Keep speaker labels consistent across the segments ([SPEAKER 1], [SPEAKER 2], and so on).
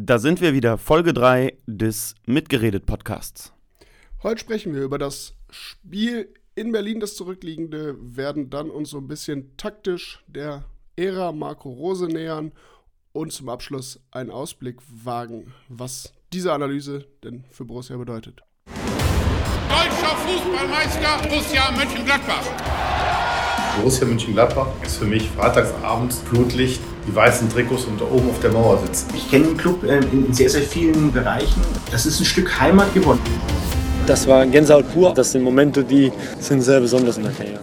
[SPEAKER 1] Da sind wir wieder, Folge 3 des Mitgeredet Podcasts.
[SPEAKER 2] Heute sprechen wir über das Spiel in Berlin, das zurückliegende, werden dann uns so ein bisschen taktisch der Ära Marco Rose nähern und zum Abschluss einen Ausblick wagen, was diese Analyse denn für Borussia bedeutet.
[SPEAKER 3] Deutscher Fußballmeister Borussia Mönchengladbach.
[SPEAKER 4] Borussia Mönchengladbach ist für mich freitagsabends Flutlicht, die weißen Trikots und da oben auf der Mauer sitzen.
[SPEAKER 5] Ich kenne den Club äh, in sehr, sehr vielen Bereichen. Das ist ein Stück Heimat geworden.
[SPEAKER 6] Das war Gänsehaut pur. Das sind Momente, die sind sehr besonders in der Karriere.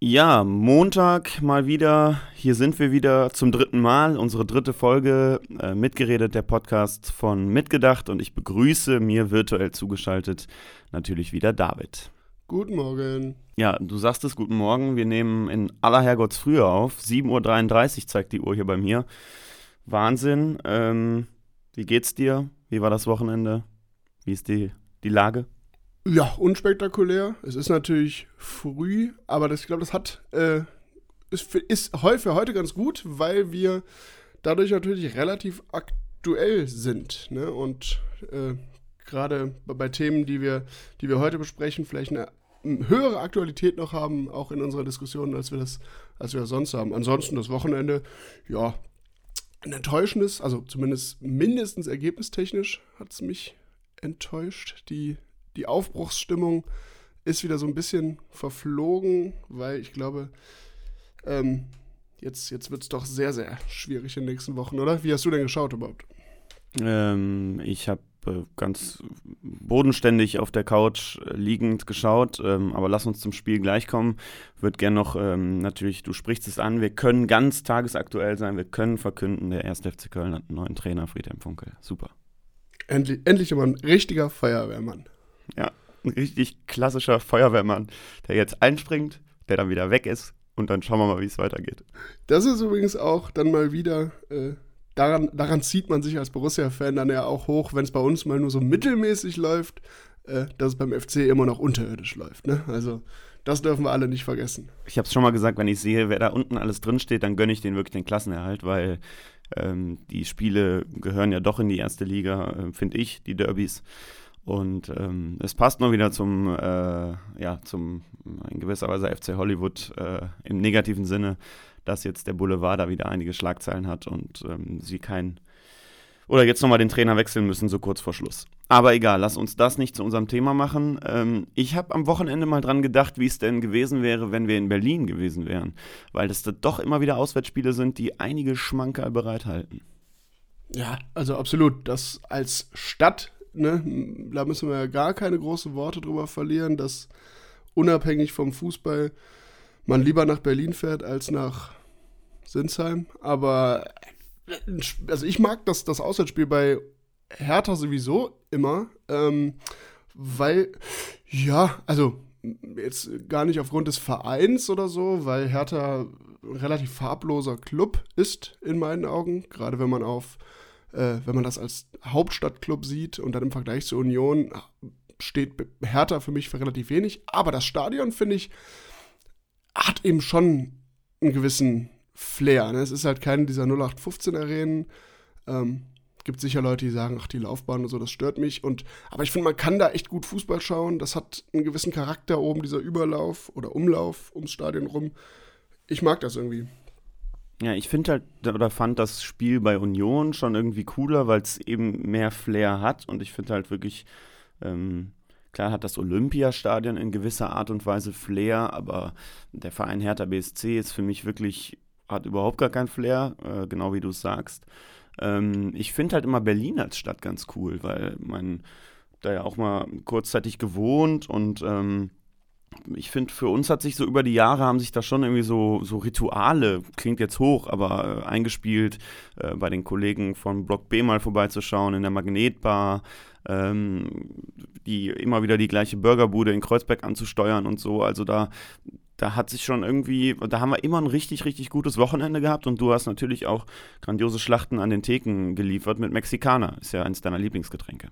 [SPEAKER 1] Ja, Montag mal wieder. Hier sind wir wieder zum dritten Mal. Unsere dritte Folge äh, mitgeredet, der Podcast von Mitgedacht. Und ich begrüße mir virtuell zugeschaltet natürlich wieder David.
[SPEAKER 2] Guten Morgen.
[SPEAKER 1] Ja, du sagst es, guten Morgen. Wir nehmen in aller Herrgottsfrühe auf. 7.33 Uhr zeigt die Uhr hier bei mir. Wahnsinn. Ähm, wie geht's dir? Wie war das Wochenende? Wie ist die, die Lage?
[SPEAKER 2] Ja, unspektakulär. Es ist natürlich früh, aber das, ich glaube, das hat äh, ist, ist für heute ganz gut, weil wir dadurch natürlich relativ aktuell sind. Ne? Und äh, gerade bei Themen, die wir, die wir heute besprechen, vielleicht eine höhere Aktualität noch haben, auch in unserer Diskussion, als wir das, als wir das sonst haben. Ansonsten das Wochenende, ja, ein enttäuschendes, also zumindest mindestens ergebnistechnisch hat es mich enttäuscht. Die, die Aufbruchsstimmung ist wieder so ein bisschen verflogen, weil ich glaube, ähm, jetzt, jetzt wird es doch sehr, sehr schwierig in den nächsten Wochen, oder? Wie hast du denn geschaut überhaupt?
[SPEAKER 1] Ähm, ich habe ganz bodenständig auf der Couch äh, liegend geschaut, ähm, aber lass uns zum Spiel gleich kommen. Wird gern noch, ähm, natürlich, du sprichst es an, wir können ganz tagesaktuell sein, wir können verkünden, der 1. FC Köln hat einen neuen Trainer, Friedhelm Funkel. Super.
[SPEAKER 2] Endlich, endlich immer ein richtiger Feuerwehrmann.
[SPEAKER 1] Ja, ein richtig klassischer Feuerwehrmann, der jetzt einspringt, der dann wieder weg ist und dann schauen wir mal, wie es weitergeht.
[SPEAKER 2] Das ist übrigens auch dann mal wieder äh, daran, daran zieht man sich als Borussia-Fan dann ja auch hoch, wenn es bei uns mal nur so mittelmäßig läuft, äh, dass es beim FC immer noch unterirdisch läuft. Ne? Also das dürfen wir alle nicht vergessen.
[SPEAKER 1] Ich habe es schon mal gesagt, wenn ich sehe, wer da unten alles drinsteht, dann gönne ich denen wirklich den Klassenerhalt, weil ähm, die Spiele gehören ja doch in die erste Liga, äh, finde ich, die Derbys. Und ähm, es passt nur wieder zum, äh, ja, zum in gewisser Weise FC Hollywood äh, im negativen Sinne dass jetzt der Boulevard da wieder einige Schlagzeilen hat und ähm, sie kein oder jetzt nochmal den Trainer wechseln müssen, so kurz vor Schluss. Aber egal, lass uns das nicht zu unserem Thema machen. Ähm, ich habe am Wochenende mal dran gedacht, wie es denn gewesen wäre, wenn wir in Berlin gewesen wären. Weil das da doch immer wieder Auswärtsspiele sind, die einige Schmankerl bereithalten.
[SPEAKER 2] Ja, also absolut. Das als Stadt, ne, da müssen wir ja gar keine großen Worte drüber verlieren, dass unabhängig vom Fußball man lieber nach Berlin fährt als nach Sinsheim. Aber also ich mag das, das Auswärtsspiel bei Hertha sowieso immer, ähm, weil, ja, also jetzt gar nicht aufgrund des Vereins oder so, weil Hertha ein relativ farbloser Club ist in meinen Augen, gerade wenn man auf, äh, wenn man das als Hauptstadtclub sieht und dann im Vergleich zur Union steht Hertha für mich für relativ wenig, aber das Stadion finde ich hat eben schon einen gewissen Flair. Ne? Es ist halt keine dieser 0815-Arenen. Ähm, gibt sicher Leute, die sagen, ach, die Laufbahn und so, das stört mich. Und, aber ich finde, man kann da echt gut Fußball schauen. Das hat einen gewissen Charakter oben, dieser Überlauf oder Umlauf ums Stadion rum. Ich mag das irgendwie.
[SPEAKER 1] Ja, ich finde halt oder fand das Spiel bei Union schon irgendwie cooler, weil es eben mehr Flair hat und ich finde halt wirklich, ähm, Klar hat das Olympiastadion in gewisser Art und Weise Flair, aber der Verein Hertha BSC ist für mich wirklich, hat überhaupt gar kein Flair, äh, genau wie du es sagst. Ähm, ich finde halt immer Berlin als Stadt ganz cool, weil man da ja auch mal kurzzeitig gewohnt und ähm, ich finde, für uns hat sich so über die Jahre haben sich da schon irgendwie so, so Rituale, klingt jetzt hoch, aber äh, eingespielt, äh, bei den Kollegen von Block B mal vorbeizuschauen in der Magnetbar, ähm, die immer wieder die gleiche Burgerbude in Kreuzberg anzusteuern und so. Also da, da hat sich schon irgendwie, da haben wir immer ein richtig, richtig gutes Wochenende gehabt und du hast natürlich auch grandiose Schlachten an den Theken geliefert mit Mexikaner. Ist ja eines deiner Lieblingsgetränke.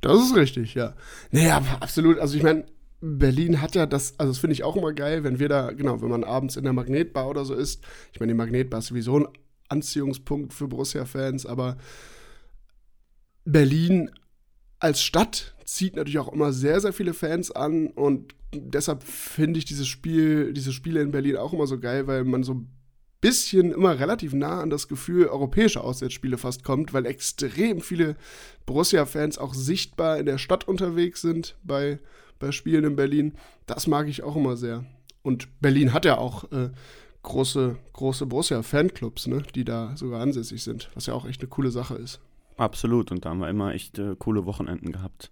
[SPEAKER 2] Das ist richtig, ja. Naja, absolut. Also ich meine, Berlin hat ja das, also das finde ich auch immer geil, wenn wir da, genau, wenn man abends in der Magnetbar oder so ist. Ich meine, die Magnetbar ist sowieso ein Anziehungspunkt für Borussia-Fans, aber Berlin als Stadt zieht natürlich auch immer sehr, sehr viele Fans an und deshalb finde ich dieses Spiel, diese Spiele in Berlin auch immer so geil, weil man so ein bisschen immer relativ nah an das Gefühl europäischer Auswärtsspiele fast kommt, weil extrem viele Borussia-Fans auch sichtbar in der Stadt unterwegs sind bei, bei Spielen in Berlin. Das mag ich auch immer sehr. Und Berlin hat ja auch äh, große, große Borussia-Fanclubs, ne, die da sogar ansässig sind, was ja auch echt eine coole Sache ist.
[SPEAKER 1] Absolut, und da haben wir immer echt äh, coole Wochenenden gehabt.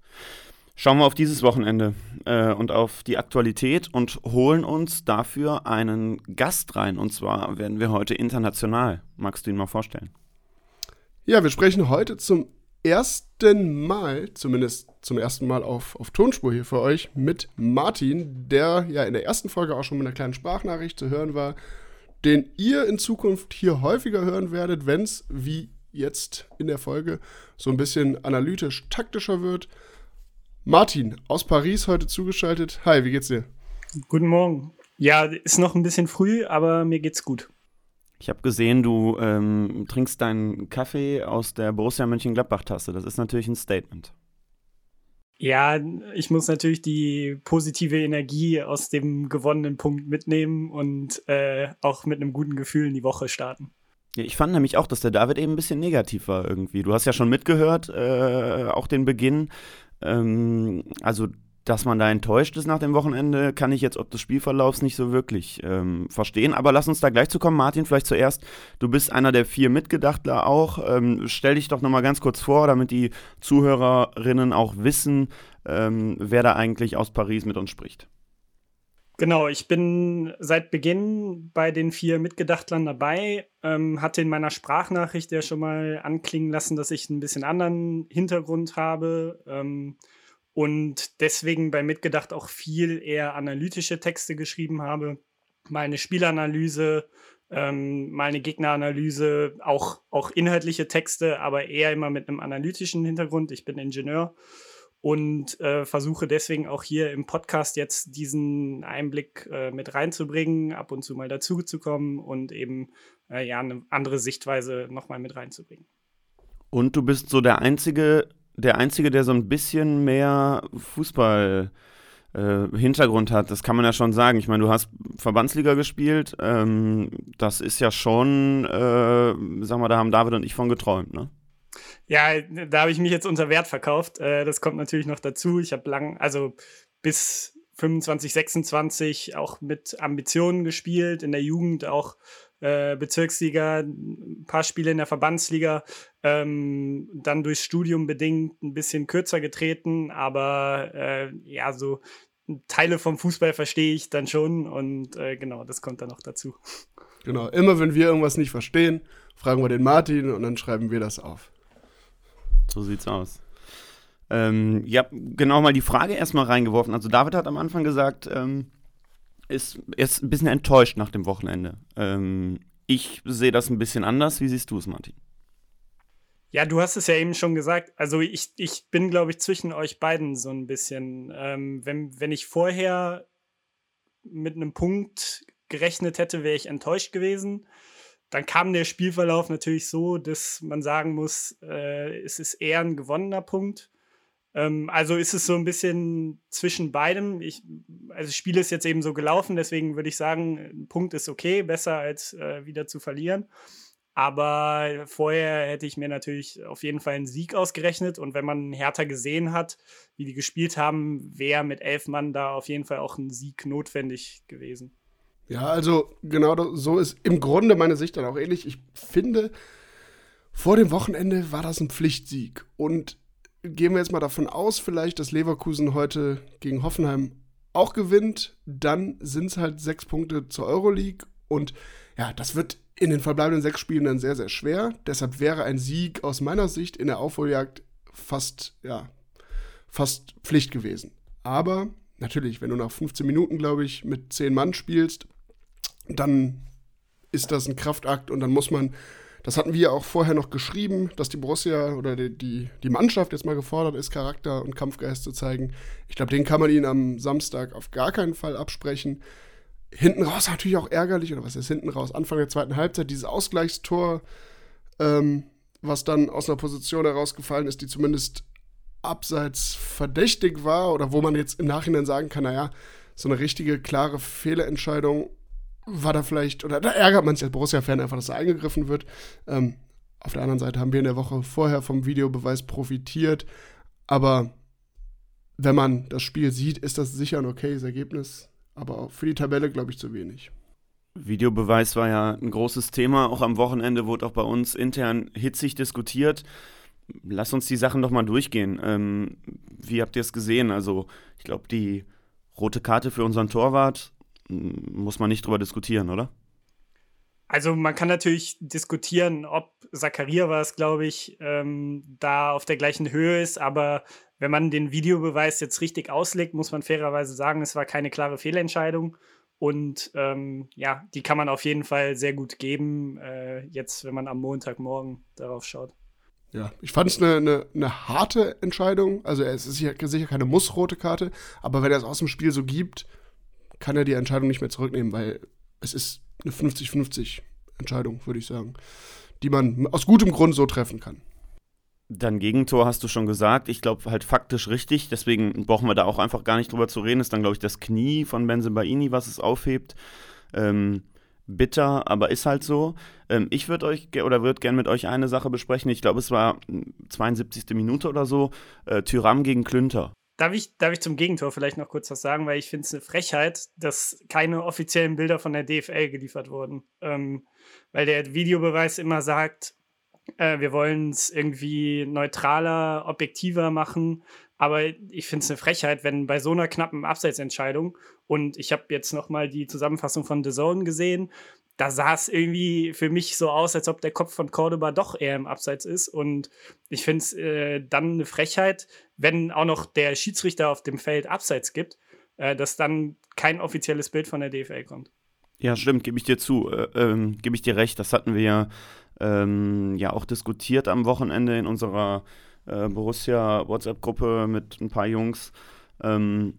[SPEAKER 1] Schauen wir auf dieses Wochenende äh, und auf die Aktualität und holen uns dafür einen Gast rein. Und zwar werden wir heute international. Magst du ihn mal vorstellen?
[SPEAKER 2] Ja, wir sprechen heute zum ersten Mal, zumindest zum ersten Mal auf, auf Tonspur hier für euch, mit Martin, der ja in der ersten Folge auch schon mit einer kleinen Sprachnachricht zu hören war, den ihr in Zukunft hier häufiger hören werdet, wenn es, wie jetzt in der Folge so ein bisschen analytisch taktischer wird. Martin aus Paris heute zugeschaltet. Hi, wie geht's dir?
[SPEAKER 7] Guten Morgen. Ja, ist noch ein bisschen früh, aber mir geht's gut.
[SPEAKER 1] Ich habe gesehen, du ähm, trinkst deinen Kaffee aus der Borussia Mönchengladbach-Tasse. Das ist natürlich ein Statement.
[SPEAKER 7] Ja, ich muss natürlich die positive Energie aus dem gewonnenen Punkt mitnehmen und äh, auch mit einem guten Gefühl in die Woche starten.
[SPEAKER 1] Ja, ich fand nämlich auch, dass der David eben ein bisschen negativ war irgendwie. Du hast ja schon mitgehört, äh, auch den Beginn. Ähm, also, dass man da enttäuscht ist nach dem Wochenende, kann ich jetzt ob des Spielverlaufs nicht so wirklich ähm, verstehen. Aber lass uns da gleich zu kommen. Martin, vielleicht zuerst. Du bist einer der vier Mitgedachtler auch. Ähm, stell dich doch nochmal ganz kurz vor, damit die Zuhörerinnen auch wissen, ähm, wer da eigentlich aus Paris mit uns spricht.
[SPEAKER 7] Genau, ich bin seit Beginn bei den vier Mitgedachtlern dabei, ähm, hatte in meiner Sprachnachricht ja schon mal anklingen lassen, dass ich ein bisschen anderen Hintergrund habe ähm, und deswegen bei Mitgedacht auch viel eher analytische Texte geschrieben habe. Meine Spielanalyse, ähm, meine Gegneranalyse, auch, auch inhaltliche Texte, aber eher immer mit einem analytischen Hintergrund. Ich bin Ingenieur und äh, versuche deswegen auch hier im Podcast jetzt diesen Einblick äh, mit reinzubringen, ab und zu mal dazuzukommen und eben äh, ja eine andere Sichtweise nochmal mit reinzubringen.
[SPEAKER 1] Und du bist so der einzige, der einzige, der so ein bisschen mehr Fußball äh, Hintergrund hat. Das kann man ja schon sagen. Ich meine, du hast Verbandsliga gespielt. Ähm, das ist ja schon, äh, sag mal, da haben David und ich von geträumt, ne?
[SPEAKER 7] Ja, da habe ich mich jetzt unter Wert verkauft. Äh, das kommt natürlich noch dazu. Ich habe lang, also bis 25, 26 auch mit Ambitionen gespielt, in der Jugend auch äh, Bezirksliga, ein paar Spiele in der Verbandsliga, ähm, dann durchs Studium bedingt ein bisschen kürzer getreten, aber äh, ja, so Teile vom Fußball verstehe ich dann schon und äh, genau, das kommt dann noch dazu.
[SPEAKER 2] Genau, immer wenn wir irgendwas nicht verstehen, fragen wir den Martin und dann schreiben wir das auf.
[SPEAKER 1] So sieht's aus. Ähm, ja, genau mal die Frage erstmal reingeworfen. Also David hat am Anfang gesagt, ähm, ist, ist ein bisschen enttäuscht nach dem Wochenende. Ähm, ich sehe das ein bisschen anders. Wie siehst du es, Martin?
[SPEAKER 7] Ja, du hast es ja eben schon gesagt. Also ich, ich bin, glaube ich, zwischen euch beiden so ein bisschen. Ähm, wenn, wenn ich vorher mit einem Punkt gerechnet hätte, wäre ich enttäuscht gewesen. Dann kam der Spielverlauf natürlich so, dass man sagen muss, äh, es ist eher ein gewonnener Punkt. Ähm, also ist es so ein bisschen zwischen beidem. Ich, also das Spiel ist jetzt eben so gelaufen, deswegen würde ich sagen, ein Punkt ist okay, besser als äh, wieder zu verlieren. Aber vorher hätte ich mir natürlich auf jeden Fall einen Sieg ausgerechnet. Und wenn man Hertha gesehen hat, wie die gespielt haben, wäre mit elf Mann da auf jeden Fall auch ein Sieg notwendig gewesen.
[SPEAKER 2] Ja, also genau so ist im Grunde meine Sicht dann auch ähnlich. Ich finde, vor dem Wochenende war das ein Pflichtsieg. Und gehen wir jetzt mal davon aus, vielleicht, dass Leverkusen heute gegen Hoffenheim auch gewinnt. Dann sind es halt sechs Punkte zur Euroleague. Und ja, das wird in den verbleibenden sechs Spielen dann sehr, sehr schwer. Deshalb wäre ein Sieg aus meiner Sicht in der Aufholjagd fast, ja, fast Pflicht gewesen. Aber natürlich, wenn du nach 15 Minuten, glaube ich, mit 10 Mann spielst, dann ist das ein Kraftakt und dann muss man, das hatten wir ja auch vorher noch geschrieben, dass die Borussia oder die, die, die Mannschaft jetzt mal gefordert ist, Charakter und Kampfgeist zu zeigen. Ich glaube, den kann man ihnen am Samstag auf gar keinen Fall absprechen. Hinten raus natürlich auch ärgerlich, oder was ist hinten raus? Anfang der zweiten Halbzeit, dieses Ausgleichstor, ähm, was dann aus einer Position herausgefallen ist, die zumindest abseits verdächtig war oder wo man jetzt im Nachhinein sagen kann, naja, so eine richtige, klare Fehlerentscheidung war da vielleicht, oder da ärgert man sich als Borussia-Fan einfach, dass da eingegriffen wird. Ähm, auf der anderen Seite haben wir in der Woche vorher vom Videobeweis profitiert, aber wenn man das Spiel sieht, ist das sicher ein okayes Ergebnis, aber für die Tabelle glaube ich zu wenig.
[SPEAKER 1] Videobeweis war ja ein großes Thema. Auch am Wochenende wurde auch bei uns intern hitzig diskutiert. Lass uns die Sachen doch mal durchgehen. Ähm, wie habt ihr es gesehen? Also, ich glaube, die rote Karte für unseren Torwart muss man nicht drüber diskutieren, oder?
[SPEAKER 7] Also man kann natürlich diskutieren, ob Zakaria war es, glaube ich, ähm, da auf der gleichen Höhe ist, aber wenn man den Videobeweis jetzt richtig auslegt, muss man fairerweise sagen, es war keine klare Fehlentscheidung. Und ähm, ja, die kann man auf jeden Fall sehr gut geben, äh, jetzt, wenn man am Montagmorgen darauf schaut.
[SPEAKER 2] Ja, ich fand es eine, eine, eine, harte Entscheidung. Also es ist sicher, sicher keine muss-rote Karte, aber wenn er es aus dem Spiel so gibt, kann er die Entscheidung nicht mehr zurücknehmen, weil es ist eine 50-50 Entscheidung, würde ich sagen, die man aus gutem Grund so treffen kann.
[SPEAKER 1] Dein Gegentor hast du schon gesagt. Ich glaube halt faktisch richtig. Deswegen brauchen wir da auch einfach gar nicht drüber zu reden. Ist dann, glaube ich, das Knie von Benzebaini, was es aufhebt. Ähm, bitter, aber ist halt so. Ähm, ich würde euch oder würde gerne mit euch eine Sache besprechen. Ich glaube, es war 72. Minute oder so. Äh, Tyram gegen Klünter.
[SPEAKER 7] Darf ich, darf ich zum Gegentor vielleicht noch kurz was sagen, weil ich finde es eine Frechheit, dass keine offiziellen Bilder von der DFL geliefert wurden. Ähm, weil der Videobeweis immer sagt, äh, wir wollen es irgendwie neutraler, objektiver machen. Aber ich finde es eine Frechheit, wenn bei so einer knappen Abseitsentscheidung und ich habe jetzt noch mal die Zusammenfassung von The Zone gesehen, da sah es irgendwie für mich so aus, als ob der Kopf von Cordoba doch eher im Abseits ist. Und ich finde es äh, dann eine Frechheit, wenn auch noch der Schiedsrichter auf dem Feld Abseits gibt, äh, dass dann kein offizielles Bild von der DFL kommt.
[SPEAKER 1] Ja, stimmt, gebe ich dir zu, äh, ähm, gebe ich dir recht. Das hatten wir ja, ähm, ja auch diskutiert am Wochenende in unserer äh, Borussia WhatsApp-Gruppe mit ein paar Jungs, ähm,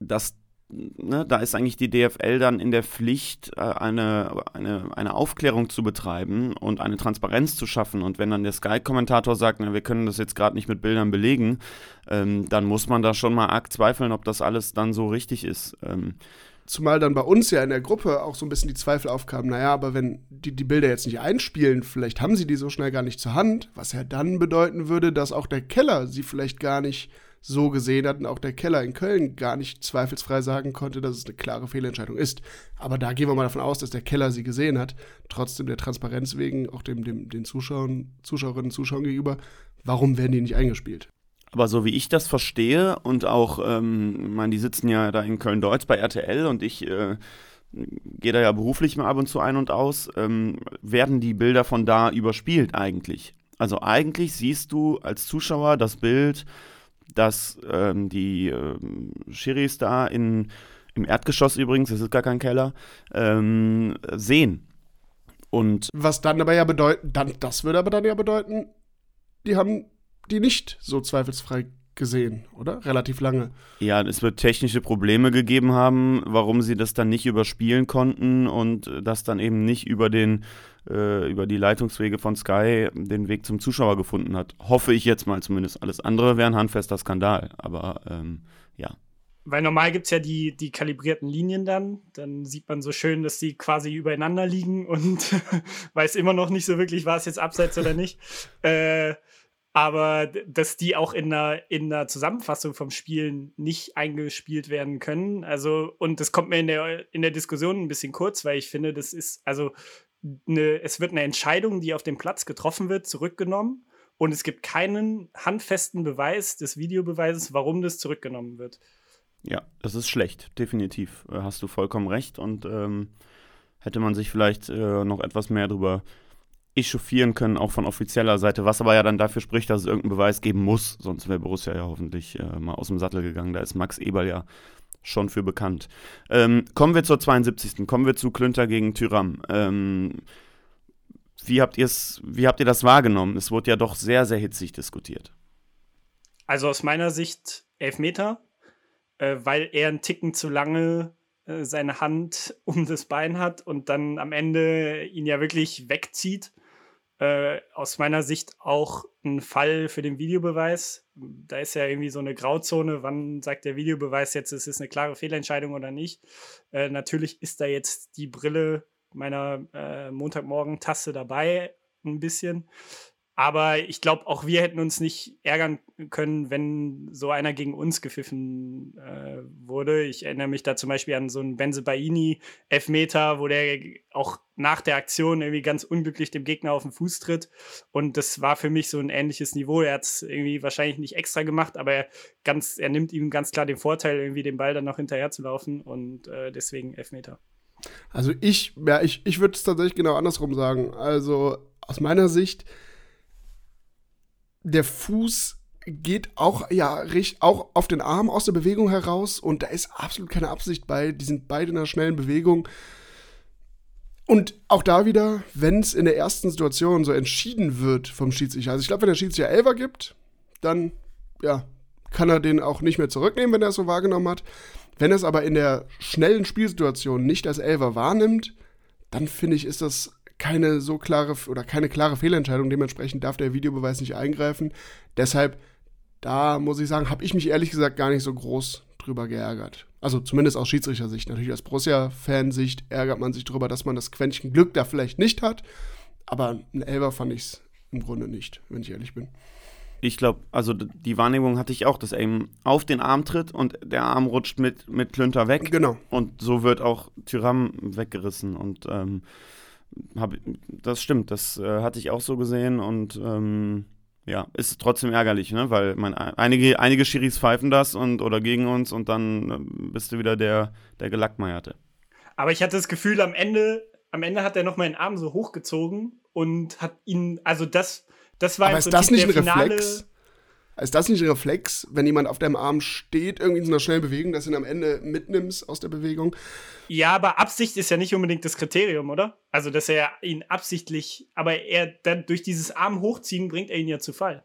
[SPEAKER 1] dass ne, da ist eigentlich die DFL dann in der Pflicht, äh, eine, eine, eine Aufklärung zu betreiben und eine Transparenz zu schaffen. Und wenn dann der Sky-Kommentator sagt, na, wir können das jetzt gerade nicht mit Bildern belegen, ähm, dann muss man da schon mal arg zweifeln, ob das alles dann so richtig ist. Ähm,
[SPEAKER 2] Zumal dann bei uns ja in der Gruppe auch so ein bisschen die Zweifel aufkamen, naja, aber wenn die die Bilder jetzt nicht einspielen, vielleicht haben sie die so schnell gar nicht zur Hand, was ja dann bedeuten würde, dass auch der Keller sie vielleicht gar nicht so gesehen hat und auch der Keller in Köln gar nicht zweifelsfrei sagen konnte, dass es eine klare Fehlentscheidung ist. Aber da gehen wir mal davon aus, dass der Keller sie gesehen hat, trotzdem der Transparenz wegen, auch dem, dem, den Zuschauern, Zuschauerinnen und Zuschauern gegenüber, warum werden die nicht eingespielt?
[SPEAKER 1] Aber so wie ich das verstehe und auch, ähm, ich meine, die sitzen ja da in Köln-Deutz bei RTL und ich äh, gehe da ja beruflich mal ab und zu ein und aus, ähm, werden die Bilder von da überspielt eigentlich. Also eigentlich siehst du als Zuschauer das Bild dass ähm, die ähm, Schiris da in, im Erdgeschoss übrigens, das ist gar kein Keller, ähm, sehen. Und
[SPEAKER 2] Was dann aber ja bedeuten, dann, das würde aber dann ja bedeuten, die haben die nicht so zweifelsfrei gesehen, oder? Relativ lange.
[SPEAKER 1] Ja, es wird technische Probleme gegeben haben, warum sie das dann nicht überspielen konnten und das dann eben nicht über den äh, über die Leitungswege von Sky den Weg zum Zuschauer gefunden hat. Hoffe ich jetzt mal zumindest. Alles andere wäre ein handfester Skandal. Aber ähm, ja.
[SPEAKER 7] Weil normal gibt es ja die, die kalibrierten Linien dann. Dann sieht man so schön, dass die quasi übereinander liegen und weiß immer noch nicht so wirklich, war es jetzt abseits oder nicht. Äh, aber dass die auch in der, in der Zusammenfassung vom Spielen nicht eingespielt werden können. Also, und das kommt mir in der, in der Diskussion ein bisschen kurz, weil ich finde, das ist, also eine, es wird eine Entscheidung, die auf dem Platz getroffen wird, zurückgenommen und es gibt keinen handfesten Beweis des Videobeweises, warum das zurückgenommen wird.
[SPEAKER 1] Ja, das ist schlecht, definitiv. Äh, hast du vollkommen recht und ähm, hätte man sich vielleicht äh, noch etwas mehr darüber echauffieren können, auch von offizieller Seite, was aber ja dann dafür spricht, dass es irgendeinen Beweis geben muss, sonst wäre Borussia ja hoffentlich äh, mal aus dem Sattel gegangen. Da ist Max Eberl ja schon für bekannt. Ähm, kommen wir zur 72. Kommen wir zu Klünter gegen Tyram. Ähm, wie habt, wie habt ihr das wahrgenommen? Es wurde ja doch sehr, sehr hitzig diskutiert.
[SPEAKER 7] Also aus meiner Sicht Elfmeter, äh, weil er einen Ticken zu lange äh, seine Hand um das Bein hat und dann am Ende ihn ja wirklich wegzieht. Äh, aus meiner Sicht auch ein Fall für den Videobeweis. Da ist ja irgendwie so eine Grauzone, wann sagt der Videobeweis jetzt, es ist eine klare Fehlentscheidung oder nicht. Äh, natürlich ist da jetzt die Brille meiner äh, Montagmorgen-Tasse dabei, ein bisschen. Aber ich glaube, auch wir hätten uns nicht ärgern können, wenn so einer gegen uns gepfiffen äh, wurde. Ich erinnere mich da zum Beispiel an so einen Benzebaini-Elfmeter, wo der auch nach der Aktion irgendwie ganz unglücklich dem Gegner auf den Fuß tritt. Und das war für mich so ein ähnliches Niveau. Er hat es irgendwie wahrscheinlich nicht extra gemacht, aber er, ganz, er nimmt ihm ganz klar den Vorteil, irgendwie den Ball dann noch hinterher zu laufen und äh, deswegen Elfmeter.
[SPEAKER 2] Also ich, ja, ich, ich würde es tatsächlich genau andersrum sagen. Also aus meiner Sicht der Fuß geht auch, ja, auch auf den Arm aus der Bewegung heraus und da ist absolut keine Absicht bei. Die sind beide in einer schnellen Bewegung. Und auch da wieder, wenn es in der ersten Situation so entschieden wird vom Schiedsrichter, also ich glaube, wenn der Schiedsrichter Elfer gibt, dann, ja, kann er den auch nicht mehr zurücknehmen, wenn er es so wahrgenommen hat. Wenn er es aber in der schnellen Spielsituation nicht als Elfer wahrnimmt, dann finde ich, ist das keine so klare oder keine klare Fehlentscheidung. Dementsprechend darf der Videobeweis nicht eingreifen. Deshalb, da muss ich sagen, habe ich mich ehrlich gesagt gar nicht so groß drüber geärgert. Also zumindest aus Schiedsrichtersicht. Natürlich aus Borussia-Fansicht ärgert man sich darüber, dass man das Quäntchen Glück da vielleicht nicht hat. Aber ein Elber fand ich es im Grunde nicht, wenn ich ehrlich bin.
[SPEAKER 1] Ich glaube, also die Wahrnehmung hatte ich auch, dass er eben auf den Arm tritt und der Arm rutscht mit, mit Klünter weg.
[SPEAKER 2] Genau.
[SPEAKER 1] Und so wird auch Tyram weggerissen. Und ähm, hab, das stimmt, das äh, hatte ich auch so gesehen und ähm, ja, ist trotzdem ärgerlich, ne? Weil man, einige, einige Schiris pfeifen das und oder gegen uns und dann äh, bist du wieder der, der Gelackmeierte.
[SPEAKER 7] Aber ich hatte das Gefühl, am Ende, am Ende hat er noch meinen Arm so hochgezogen und hat ihn, also das, das war
[SPEAKER 2] Aber ist das nicht ein Reflex? Ist das nicht ein Reflex, wenn jemand auf deinem Arm steht, irgendwie in so einer schnellen Bewegung, dass du ihn am Ende mitnimmst aus der Bewegung?
[SPEAKER 7] Ja, aber Absicht ist ja nicht unbedingt das Kriterium, oder? Also, dass er ihn absichtlich, aber er dann durch dieses Arm hochziehen bringt er ihn ja zu Fall.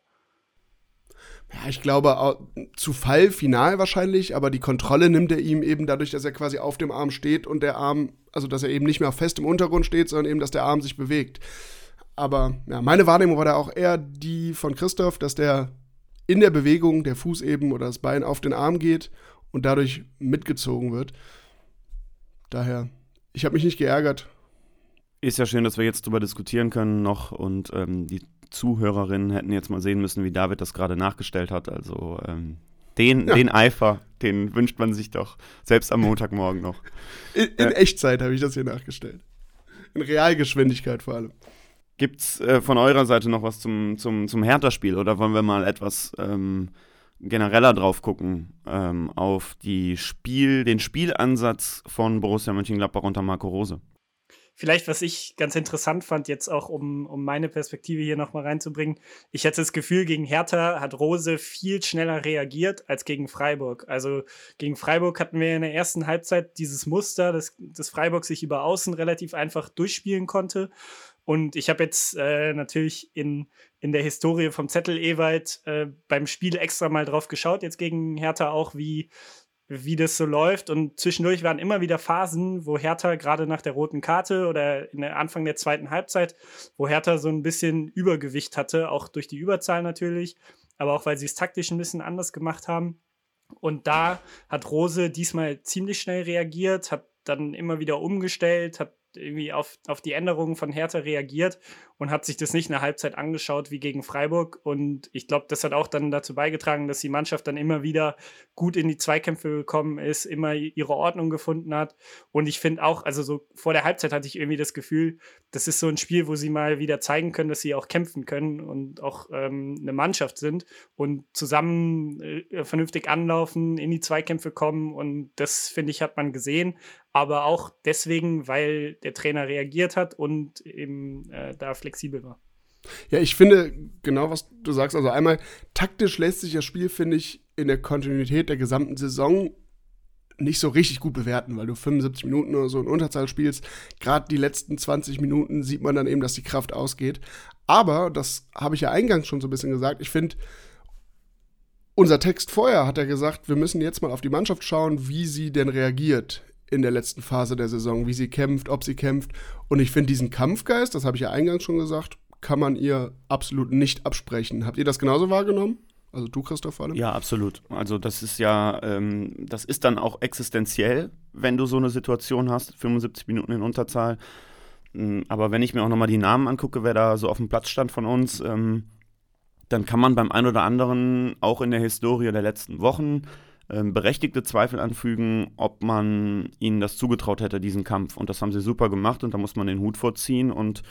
[SPEAKER 2] Ja, ich glaube, zu Fall final wahrscheinlich, aber die Kontrolle nimmt er ihm eben dadurch, dass er quasi auf dem Arm steht und der Arm, also dass er eben nicht mehr fest im Untergrund steht, sondern eben, dass der Arm sich bewegt. Aber ja, meine Wahrnehmung war da auch eher die von Christoph, dass der in der Bewegung der Fuß eben oder das Bein auf den Arm geht und dadurch mitgezogen wird. Daher, ich habe mich nicht geärgert.
[SPEAKER 1] Ist ja schön, dass wir jetzt darüber diskutieren können noch und ähm, die Zuhörerinnen hätten jetzt mal sehen müssen, wie David das gerade nachgestellt hat. Also ähm, den, ja. den Eifer, den wünscht man sich doch selbst am Montagmorgen noch.
[SPEAKER 2] In, in äh, Echtzeit habe ich das hier nachgestellt. In Realgeschwindigkeit vor allem.
[SPEAKER 1] Gibt es äh, von eurer Seite noch was zum, zum, zum Hertha-Spiel oder wollen wir mal etwas ähm, genereller drauf gucken ähm, auf die Spiel, den Spielansatz von Borussia Mönchengladbach unter Marco Rose?
[SPEAKER 7] Vielleicht, was ich ganz interessant fand, jetzt auch um, um meine Perspektive hier nochmal reinzubringen. Ich hatte das Gefühl, gegen Hertha hat Rose viel schneller reagiert als gegen Freiburg. Also gegen Freiburg hatten wir in der ersten Halbzeit dieses Muster, dass, dass Freiburg sich über Außen relativ einfach durchspielen konnte. Und ich habe jetzt äh, natürlich in, in der Historie vom Zettel Ewald äh, beim Spiel extra mal drauf geschaut, jetzt gegen Hertha auch, wie, wie das so läuft. Und zwischendurch waren immer wieder Phasen, wo Hertha gerade nach der roten Karte oder in der Anfang der zweiten Halbzeit, wo Hertha so ein bisschen Übergewicht hatte, auch durch die Überzahl natürlich, aber auch weil sie es taktisch ein bisschen anders gemacht haben. Und da hat Rose diesmal ziemlich schnell reagiert, hat dann immer wieder umgestellt, hat irgendwie auf, auf die Änderungen von Hertha reagiert und hat sich das nicht in der Halbzeit angeschaut wie gegen Freiburg. Und ich glaube, das hat auch dann dazu beigetragen, dass die Mannschaft dann immer wieder gut in die Zweikämpfe gekommen ist, immer ihre Ordnung gefunden hat. Und ich finde auch, also so vor der Halbzeit hatte ich irgendwie das Gefühl, das ist so ein Spiel, wo sie mal wieder zeigen können, dass sie auch kämpfen können und auch ähm, eine Mannschaft sind und zusammen äh, vernünftig anlaufen, in die Zweikämpfe kommen. Und das, finde ich, hat man gesehen aber auch deswegen, weil der Trainer reagiert hat und eben äh, da flexibel war.
[SPEAKER 2] Ja, ich finde genau, was du sagst. Also einmal, taktisch lässt sich das Spiel, finde ich, in der Kontinuität der gesamten Saison nicht so richtig gut bewerten, weil du 75 Minuten oder so in Unterzahl spielst. Gerade die letzten 20 Minuten sieht man dann eben, dass die Kraft ausgeht. Aber, das habe ich ja eingangs schon so ein bisschen gesagt, ich finde, unser Text vorher hat er gesagt, wir müssen jetzt mal auf die Mannschaft schauen, wie sie denn reagiert in der letzten Phase der Saison, wie sie kämpft, ob sie kämpft. Und ich finde diesen Kampfgeist, das habe ich ja eingangs schon gesagt, kann man ihr absolut nicht absprechen. Habt ihr das genauso wahrgenommen? Also du, Christoph, vor allem?
[SPEAKER 1] Ja, absolut. Also das ist ja, ähm, das ist dann auch existenziell, wenn du so eine Situation hast, 75 Minuten in Unterzahl. Ähm, aber wenn ich mir auch nochmal die Namen angucke, wer da so auf dem Platz stand von uns, ähm, dann kann man beim einen oder anderen auch in der Historie der letzten Wochen berechtigte Zweifel anfügen, ob man ihnen das zugetraut hätte, diesen Kampf. Und das haben sie super gemacht und da muss man den Hut vorziehen. Und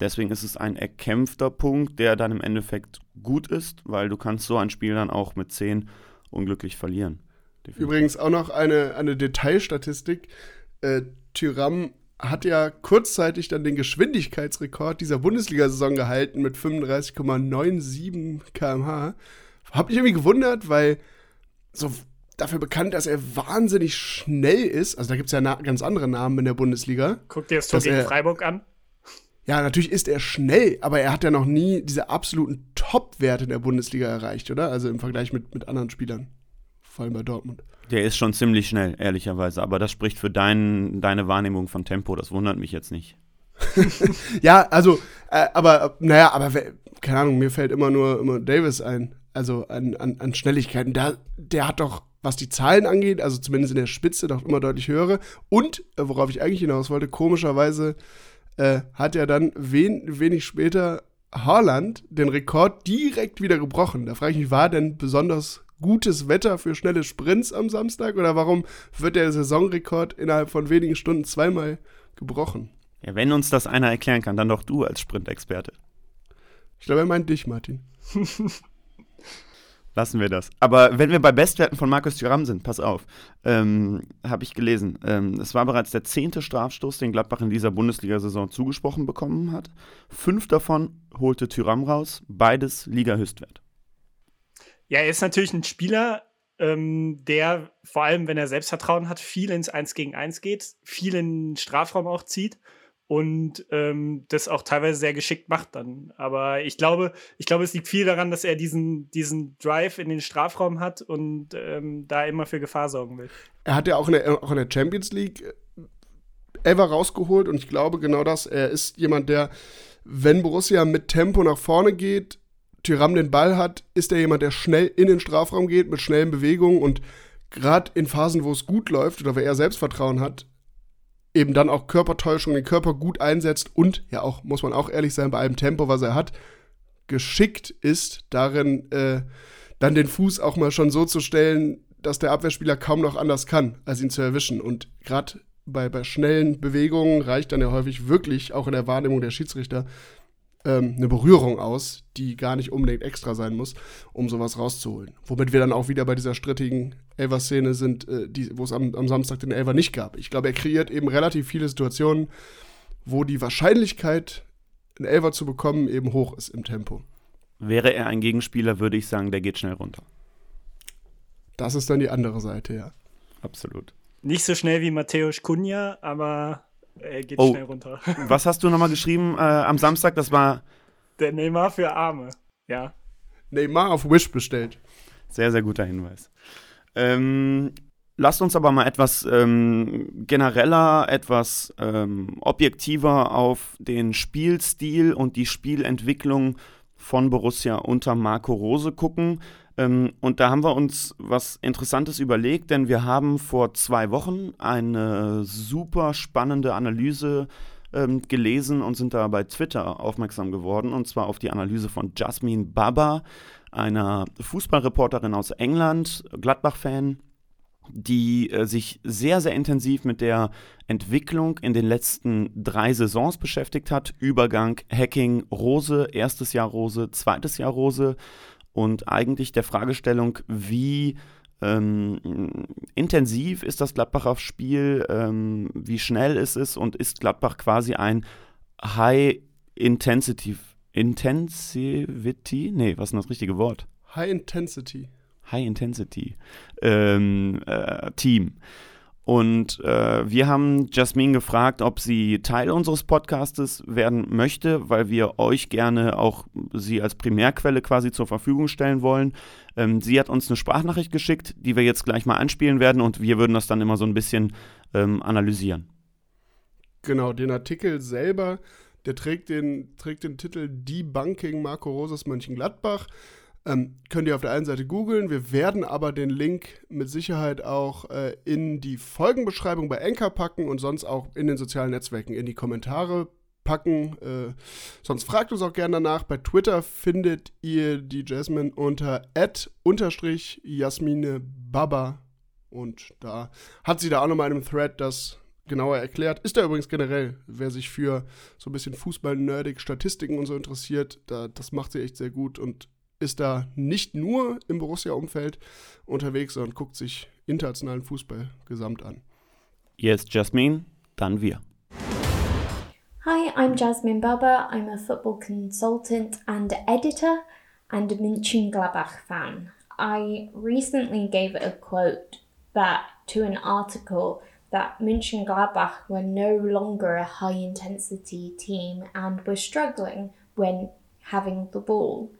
[SPEAKER 1] deswegen ist es ein erkämpfter Punkt, der dann im Endeffekt gut ist, weil du kannst so ein Spiel dann auch mit 10 unglücklich verlieren.
[SPEAKER 2] Definitiv. Übrigens auch noch eine, eine Detailstatistik. Äh, Tyram hat ja kurzzeitig dann den Geschwindigkeitsrekord dieser Bundesliga-Saison gehalten mit 35,97 km/h. Hab mich irgendwie gewundert, weil so dafür bekannt, dass er wahnsinnig schnell ist. Also da gibt es ja ganz andere Namen in der Bundesliga.
[SPEAKER 7] Guck dir das Tor gegen Freiburg an.
[SPEAKER 2] Ja, natürlich ist er schnell, aber er hat ja noch nie diese absoluten Top-Werte in der Bundesliga erreicht, oder? Also im Vergleich mit, mit anderen Spielern. Vor allem bei Dortmund.
[SPEAKER 1] Der ist schon ziemlich schnell, ehrlicherweise. Aber das spricht für dein, deine Wahrnehmung von Tempo. Das wundert mich jetzt nicht.
[SPEAKER 2] ja, also, äh, aber, naja, aber, keine Ahnung, mir fällt immer nur immer Davis ein. Also an, an, an Schnelligkeiten. Da, der hat doch was die Zahlen angeht, also zumindest in der Spitze, doch immer deutlich höhere. Und, äh, worauf ich eigentlich hinaus wollte, komischerweise äh, hat er dann wen, wenig später Haaland den Rekord direkt wieder gebrochen. Da frage ich mich, war denn besonders gutes Wetter für schnelle Sprints am Samstag oder warum wird der Saisonrekord innerhalb von wenigen Stunden zweimal gebrochen?
[SPEAKER 1] Ja, wenn uns das einer erklären kann, dann doch du als Sprintexperte.
[SPEAKER 2] Ich glaube, er meint dich, Martin.
[SPEAKER 1] Lassen wir das. Aber wenn wir bei Bestwerten von Markus Thuram sind, pass auf, ähm, habe ich gelesen, ähm, es war bereits der zehnte Strafstoß, den Gladbach in dieser Bundesliga-Saison zugesprochen bekommen hat. Fünf davon holte Thuram raus, beides Liga-Höchstwert.
[SPEAKER 7] Ja, er ist natürlich ein Spieler, ähm, der vor allem, wenn er Selbstvertrauen hat, viel ins Eins gegen Eins geht, viel in den Strafraum auch zieht und ähm, das auch teilweise sehr geschickt macht dann. Aber ich glaube, ich glaube, es liegt viel daran, dass er diesen, diesen Drive in den Strafraum hat und ähm, da immer für Gefahr sorgen will.
[SPEAKER 2] Er hat ja auch in der, auch in der Champions League äh, ever rausgeholt und ich glaube genau das. Er ist jemand, der, wenn Borussia mit Tempo nach vorne geht, Tyram den Ball hat, ist er jemand, der schnell in den Strafraum geht, mit schnellen Bewegungen und gerade in Phasen, wo es gut läuft oder wo er Selbstvertrauen hat, eben dann auch Körpertäuschung, den Körper gut einsetzt und ja auch, muss man auch ehrlich sein, bei allem Tempo, was er hat, geschickt ist, darin äh, dann den Fuß auch mal schon so zu stellen, dass der Abwehrspieler kaum noch anders kann, als ihn zu erwischen. Und gerade bei, bei schnellen Bewegungen reicht dann ja häufig wirklich, auch in der Wahrnehmung der Schiedsrichter, ähm, eine Berührung aus, die gar nicht unbedingt extra sein muss, um sowas rauszuholen. Womit wir dann auch wieder bei dieser strittigen Elver-Szene sind, äh, wo es am, am, Samstag den Elver nicht gab. Ich glaube, er kreiert eben relativ viele Situationen, wo die Wahrscheinlichkeit, einen Elver zu bekommen, eben hoch ist im Tempo.
[SPEAKER 1] Wäre er ein Gegenspieler, würde ich sagen, der geht schnell runter.
[SPEAKER 2] Das ist dann die andere Seite, ja.
[SPEAKER 1] Absolut.
[SPEAKER 7] Nicht so schnell wie Matthäus Kunja, aber er geht oh, schnell runter.
[SPEAKER 1] Was hast du nochmal geschrieben äh, am Samstag? Das war.
[SPEAKER 7] Der Neymar für Arme, ja.
[SPEAKER 2] Neymar auf Wish bestellt.
[SPEAKER 1] Sehr, sehr guter Hinweis. Ähm, lasst uns aber mal etwas ähm, genereller, etwas ähm, objektiver auf den Spielstil und die Spielentwicklung von Borussia unter Marco Rose gucken. Ähm, und da haben wir uns was Interessantes überlegt, denn wir haben vor zwei Wochen eine super spannende Analyse ähm, gelesen und sind da bei Twitter aufmerksam geworden, und zwar auf die Analyse von Jasmine Baba, einer Fußballreporterin aus England, Gladbach-Fan, die äh, sich sehr, sehr intensiv mit der Entwicklung in den letzten drei Saisons beschäftigt hat. Übergang Hacking Rose, erstes Jahr Rose, zweites Jahr Rose und eigentlich der Fragestellung, wie ähm, intensiv ist das Gladbacher Spiel, ähm, wie schnell ist es und ist Gladbach quasi ein High Intensity, Intensivity? Nee, was ist denn das richtige Wort?
[SPEAKER 2] High Intensity.
[SPEAKER 1] High Intensity ähm, äh, Team. Und äh, wir haben Jasmine gefragt, ob sie Teil unseres Podcastes werden möchte, weil wir euch gerne auch sie als Primärquelle quasi zur Verfügung stellen wollen. Ähm, sie hat uns eine Sprachnachricht geschickt, die wir jetzt gleich mal anspielen werden und wir würden das dann immer so ein bisschen ähm, analysieren.
[SPEAKER 2] Genau, den Artikel selber, Der trägt den, trägt den Titel Debunking Marco Rosas Mönchengladbach. Ähm, könnt ihr auf der einen Seite googeln. Wir werden aber den Link mit Sicherheit auch äh, in die Folgenbeschreibung bei Enker packen und sonst auch in den sozialen Netzwerken in die Kommentare packen. Äh, sonst fragt uns auch gerne danach. Bei Twitter findet ihr die Jasmine unter Jasmine Baba. Und da hat sie da auch nochmal in einem Thread das genauer erklärt. Ist da übrigens generell, wer sich für so ein bisschen Fußball-nerdig, Statistiken und so interessiert, da, das macht sie echt sehr gut und ist da nicht nur im Borussia-Umfeld unterwegs, sondern guckt sich internationalen Fußball gesamt an.
[SPEAKER 1] Jetzt Jasmine, dann wir.
[SPEAKER 8] Hi, I'm Jasmine Baba. I'm a football consultant and editor and a Mönchengladbach fan. I recently gave a quote back to an article that Mönchengladbach were no longer a high intensity team and were struggling when having the ball.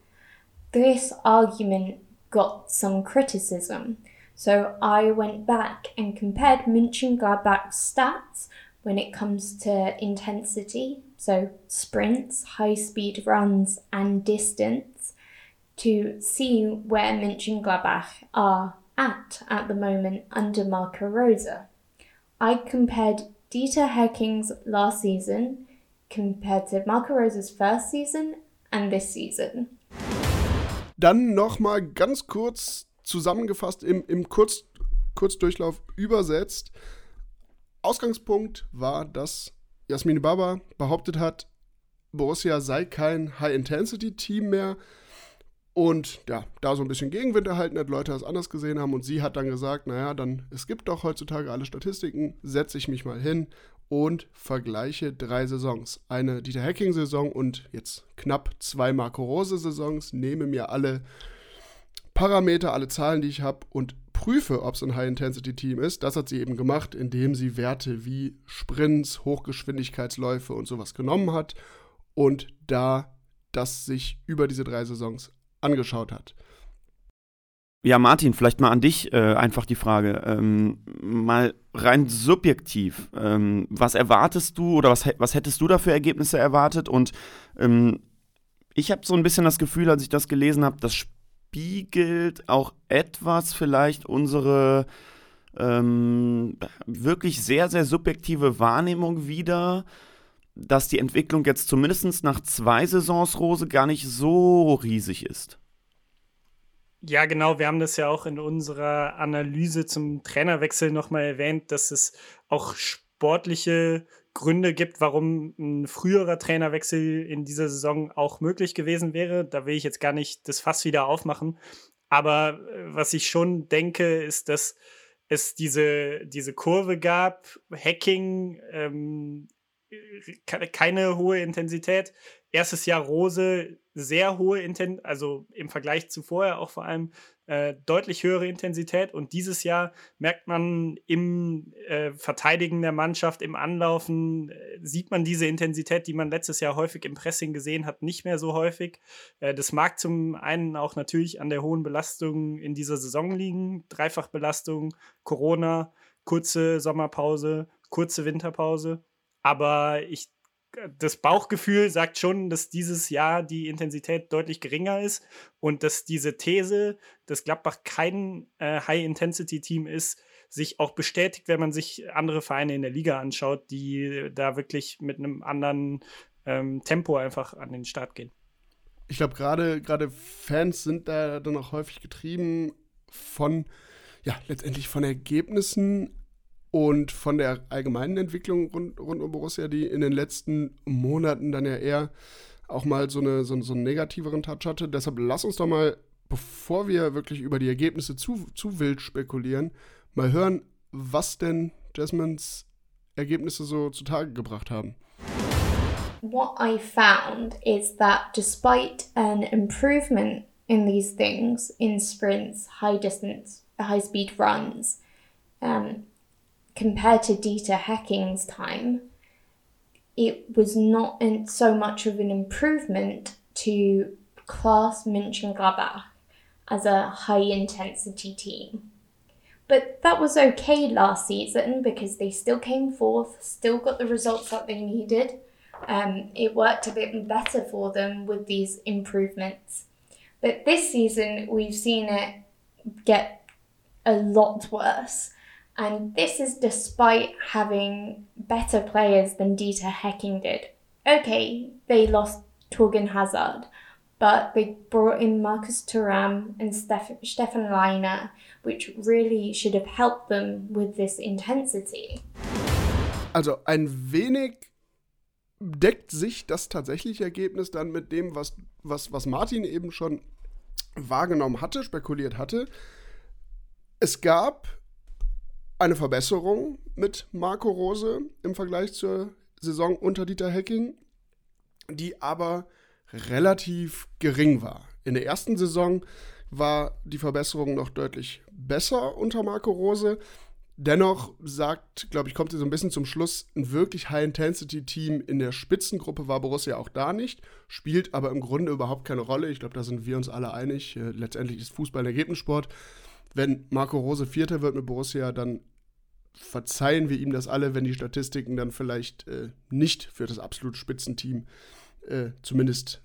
[SPEAKER 8] This argument got some criticism, so I went back and compared Mönchengladbach's stats when it comes to intensity, so sprints, high speed runs, and distance, to see where Mönchengladbach are at at the moment under Marco Rosa. I compared Dieter Hecking's last season compared to Marco Rosa's first season and this season.
[SPEAKER 2] Dann nochmal ganz kurz zusammengefasst im, im Kurz, Kurzdurchlauf übersetzt. Ausgangspunkt war, dass Jasmine Baba behauptet hat, Borussia sei kein High-Intensity-Team mehr. Und ja, da so ein bisschen Gegenwind erhalten hat, Leute das anders gesehen haben. Und sie hat dann gesagt, naja, dann, es gibt doch heutzutage alle Statistiken, setze ich mich mal hin und vergleiche drei Saisons. Eine Dieter Hacking-Saison und jetzt knapp zwei Marco Rose-Saisons, nehme mir alle Parameter, alle Zahlen, die ich habe und prüfe, ob es ein High-Intensity-Team ist. Das hat sie eben gemacht, indem sie Werte wie Sprints, Hochgeschwindigkeitsläufe und sowas genommen hat und da das sich über diese drei Saisons angeschaut hat.
[SPEAKER 1] Ja, Martin, vielleicht mal an dich äh, einfach die Frage. Ähm, mal rein subjektiv. Ähm, was erwartest du oder was, was hättest du da für Ergebnisse erwartet? Und ähm, ich habe so ein bisschen das Gefühl, als ich das gelesen habe, das spiegelt auch etwas vielleicht unsere ähm, wirklich sehr, sehr subjektive Wahrnehmung wider, dass die Entwicklung jetzt zumindest nach zwei Saisons Rose gar nicht so riesig ist.
[SPEAKER 7] Ja, genau. Wir haben das ja auch in unserer Analyse zum Trainerwechsel nochmal erwähnt, dass es auch sportliche Gründe gibt, warum ein früherer Trainerwechsel in dieser Saison auch möglich gewesen wäre. Da will ich jetzt gar nicht das Fass wieder aufmachen. Aber äh, was ich schon denke, ist, dass es diese, diese Kurve gab, Hacking, ähm, keine hohe Intensität. Erstes Jahr Rose, sehr hohe Intensität, also im Vergleich zu vorher auch vor allem äh, deutlich höhere Intensität. Und dieses Jahr merkt man im äh, Verteidigen der Mannschaft, im Anlaufen, äh, sieht man diese Intensität, die man letztes Jahr häufig im Pressing gesehen hat, nicht mehr so häufig. Äh, das mag zum einen auch natürlich an der hohen Belastung in dieser Saison liegen. Dreifachbelastung, Corona, kurze Sommerpause, kurze Winterpause. Aber ich das Bauchgefühl sagt schon, dass dieses Jahr die Intensität deutlich geringer ist und dass diese These, dass Gladbach kein äh, High-Intensity-Team ist, sich auch bestätigt, wenn man sich andere Vereine in der Liga anschaut, die da wirklich mit einem anderen ähm, Tempo einfach an den Start gehen.
[SPEAKER 2] Ich glaube, gerade Fans sind da dann auch häufig getrieben von, ja, letztendlich von Ergebnissen, und von der allgemeinen Entwicklung rund, rund um Borussia, die in den letzten Monaten dann ja eher auch mal so, eine, so, so einen negativeren Touch hatte. Deshalb lass uns doch mal, bevor wir wirklich über die Ergebnisse zu, zu wild spekulieren, mal hören, was denn Jasmines Ergebnisse so zutage gebracht haben.
[SPEAKER 8] What I found is that despite an improvement in these things, in sprints, high distance, high speed runs, um, compared to Dieter Hecking's time, it was not so much of an improvement to class Mönchengladbach as a high intensity team. But that was okay last season because they still came fourth, still got the results that they needed. um, it worked a bit better for them with these improvements. But this season, we've seen it get a lot worse. And this is despite having better players than Dieter Hecking did. Okay, they lost Torgen Hazard, but they brought in Marcus Thuram and Steph- Stefan Leiner, which really should have helped them with this intensity.
[SPEAKER 2] Also ein wenig deckt sich das tatsächliche Ergebnis dann mit dem, was, was, was Martin eben schon wahrgenommen hatte, spekuliert hatte. Es gab eine Verbesserung mit Marco Rose im Vergleich zur Saison unter Dieter Hecking, die aber relativ gering war. In der ersten Saison war die Verbesserung noch deutlich besser unter Marco Rose. Dennoch sagt, glaube ich, kommt sie so ein bisschen zum Schluss, ein wirklich High-Intensity-Team in der Spitzengruppe war Borussia auch da nicht, spielt aber im Grunde überhaupt keine Rolle. Ich glaube, da sind wir uns alle einig. Äh, letztendlich ist Fußball ein Ergebnissport. Wenn Marco Rose Vierter wird mit Borussia, dann verzeihen wir ihm das alle, wenn die Statistiken dann vielleicht äh, nicht für das absolute Spitzenteam, äh, zumindest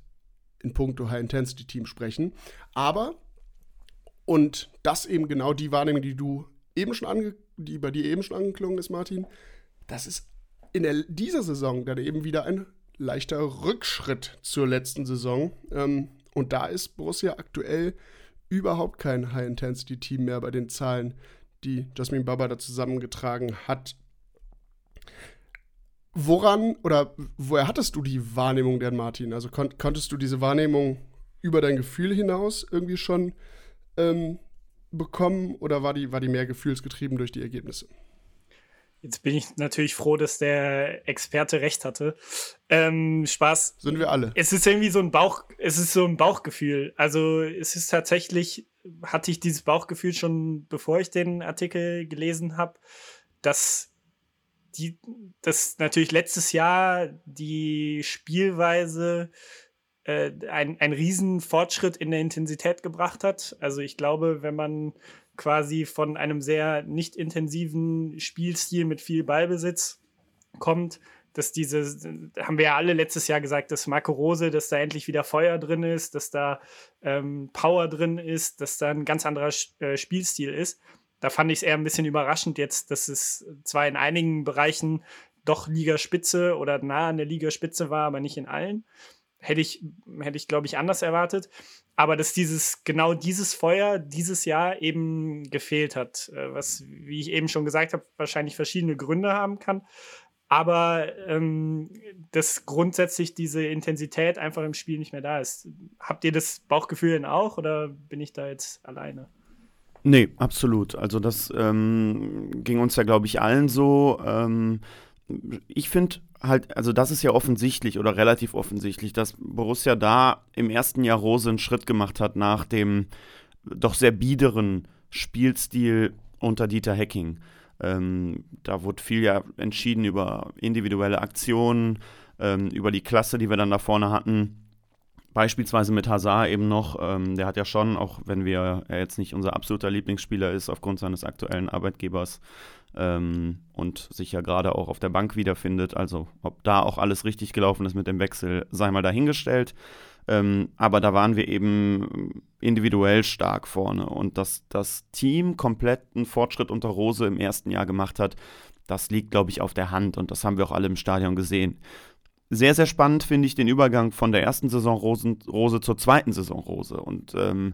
[SPEAKER 2] in puncto High-Intensity-Team sprechen. Aber, und das eben genau die Wahrnehmung, die du eben schon ange die bei dir eben schon angeklungen ist, Martin, das ist in der, dieser Saison dann eben wieder ein leichter Rückschritt zur letzten Saison. Ähm, und da ist Borussia aktuell überhaupt kein High-Intensity-Team mehr bei den Zahlen, die Jasmin Baba da zusammengetragen hat. Woran oder woher hattest du die Wahrnehmung denn, Martin? Also kon konntest du diese Wahrnehmung über dein Gefühl hinaus irgendwie schon ähm, bekommen oder war die, war die mehr gefühlsgetrieben durch die Ergebnisse?
[SPEAKER 7] Jetzt bin ich natürlich froh, dass der Experte recht hatte. Ähm, Spaß.
[SPEAKER 2] Sind wir alle.
[SPEAKER 7] Es ist irgendwie so ein Bauch, es ist so ein Bauchgefühl. Also es ist tatsächlich, hatte ich dieses Bauchgefühl schon, bevor ich den Artikel gelesen habe, dass die, dass natürlich letztes Jahr die Spielweise äh, ein, riesen Fortschritt in der Intensität gebracht hat. Also ich glaube, wenn man quasi von einem sehr nicht intensiven Spielstil mit viel Ballbesitz kommt, dass diese, haben wir ja alle letztes Jahr gesagt, dass Marco Rose, dass da endlich wieder Feuer drin ist, dass da ähm, Power drin ist, dass da ein ganz anderer äh, Spielstil ist. Da fand ich es eher ein bisschen überraschend jetzt, dass es zwar in einigen Bereichen doch Ligaspitze oder nah an der Ligaspitze war, aber nicht in allen. Hätte ich, hätte ich glaube ich, anders erwartet. Aber dass dieses, genau dieses Feuer dieses Jahr eben gefehlt hat, äh, was, wie ich eben schon gesagt habe, wahrscheinlich verschiedene Gründe haben kann. Aber ähm, dass grundsätzlich diese Intensität einfach im Spiel nicht mehr da ist. Habt ihr das Bauchgefühl denn auch oder bin ich da jetzt alleine?
[SPEAKER 1] Nee, absolut. Also das ähm, ging uns ja, glaube ich, allen so. Ähm, ich finde halt, also das ist ja offensichtlich oder relativ offensichtlich, dass Borussia da im ersten Jahr Rose einen Schritt gemacht hat nach dem doch sehr biederen Spielstil unter Dieter Hecking. Ähm, da wurde viel ja entschieden über individuelle Aktionen, ähm, über die Klasse, die wir dann da vorne hatten. Beispielsweise mit Hazard eben noch, ähm, der hat ja schon, auch wenn wir, er jetzt nicht unser absoluter Lieblingsspieler ist, aufgrund seines aktuellen Arbeitgebers, ähm, und sich ja gerade auch auf der Bank wiederfindet. Also ob da auch alles richtig gelaufen ist mit dem Wechsel, sei mal dahingestellt. Ähm, aber da waren wir eben individuell stark vorne. Und dass das Team kompletten Fortschritt unter Rose im ersten Jahr gemacht hat, das liegt, glaube ich, auf der Hand. Und das haben wir auch alle im Stadion gesehen. Sehr, sehr spannend finde ich den Übergang von der ersten Saison Rose, Rose zur zweiten Saison Rose. Und ähm,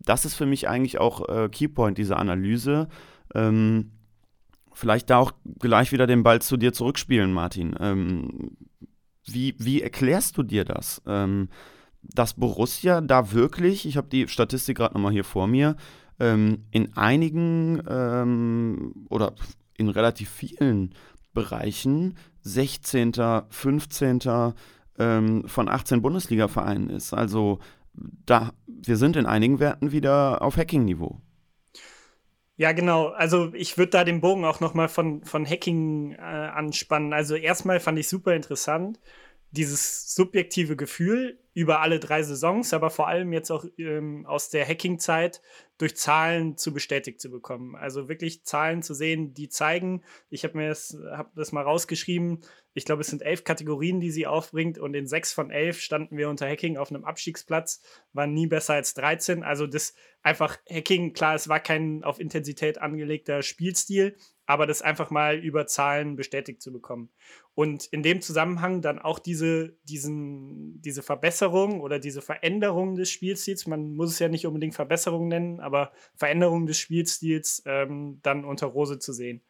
[SPEAKER 1] das ist für mich eigentlich auch äh, Keypoint dieser Analyse. Ähm, vielleicht da auch gleich wieder den Ball zu dir zurückspielen, Martin. Ähm, wie, wie erklärst du dir das? Ähm, dass Borussia da wirklich, ich habe die Statistik gerade nochmal hier vor mir, ähm, in einigen ähm, oder in relativ vielen Bereichen 16., 15. Ähm, von 18 Bundesliga-Vereinen ist. Also da, wir sind in einigen Werten wieder auf Hacking-Niveau.
[SPEAKER 7] Ja, genau. Also ich würde da den Bogen auch nochmal von, von Hacking äh, anspannen. Also erstmal fand ich super interessant, dieses subjektive Gefühl über alle drei Saisons, aber vor allem jetzt auch ähm, aus der Hacking-Zeit durch Zahlen zu bestätigt zu bekommen. Also wirklich Zahlen zu sehen, die zeigen, ich habe mir das, hab das mal rausgeschrieben, ich glaube, es sind elf Kategorien, die sie aufbringt und in sechs von elf standen wir unter Hacking auf einem Abstiegsplatz, waren nie besser als 13. Also das einfach Hacking, klar, es war kein auf Intensität angelegter Spielstil, aber das einfach mal über Zahlen bestätigt zu bekommen. Und in dem Zusammenhang dann auch diese, diesen, diese Verbesserung oder diese Veränderung des Spielstils, man muss es ja nicht unbedingt Verbesserung nennen, aber Veränderung des Spielstils ähm, dann unter Rose zu sehen.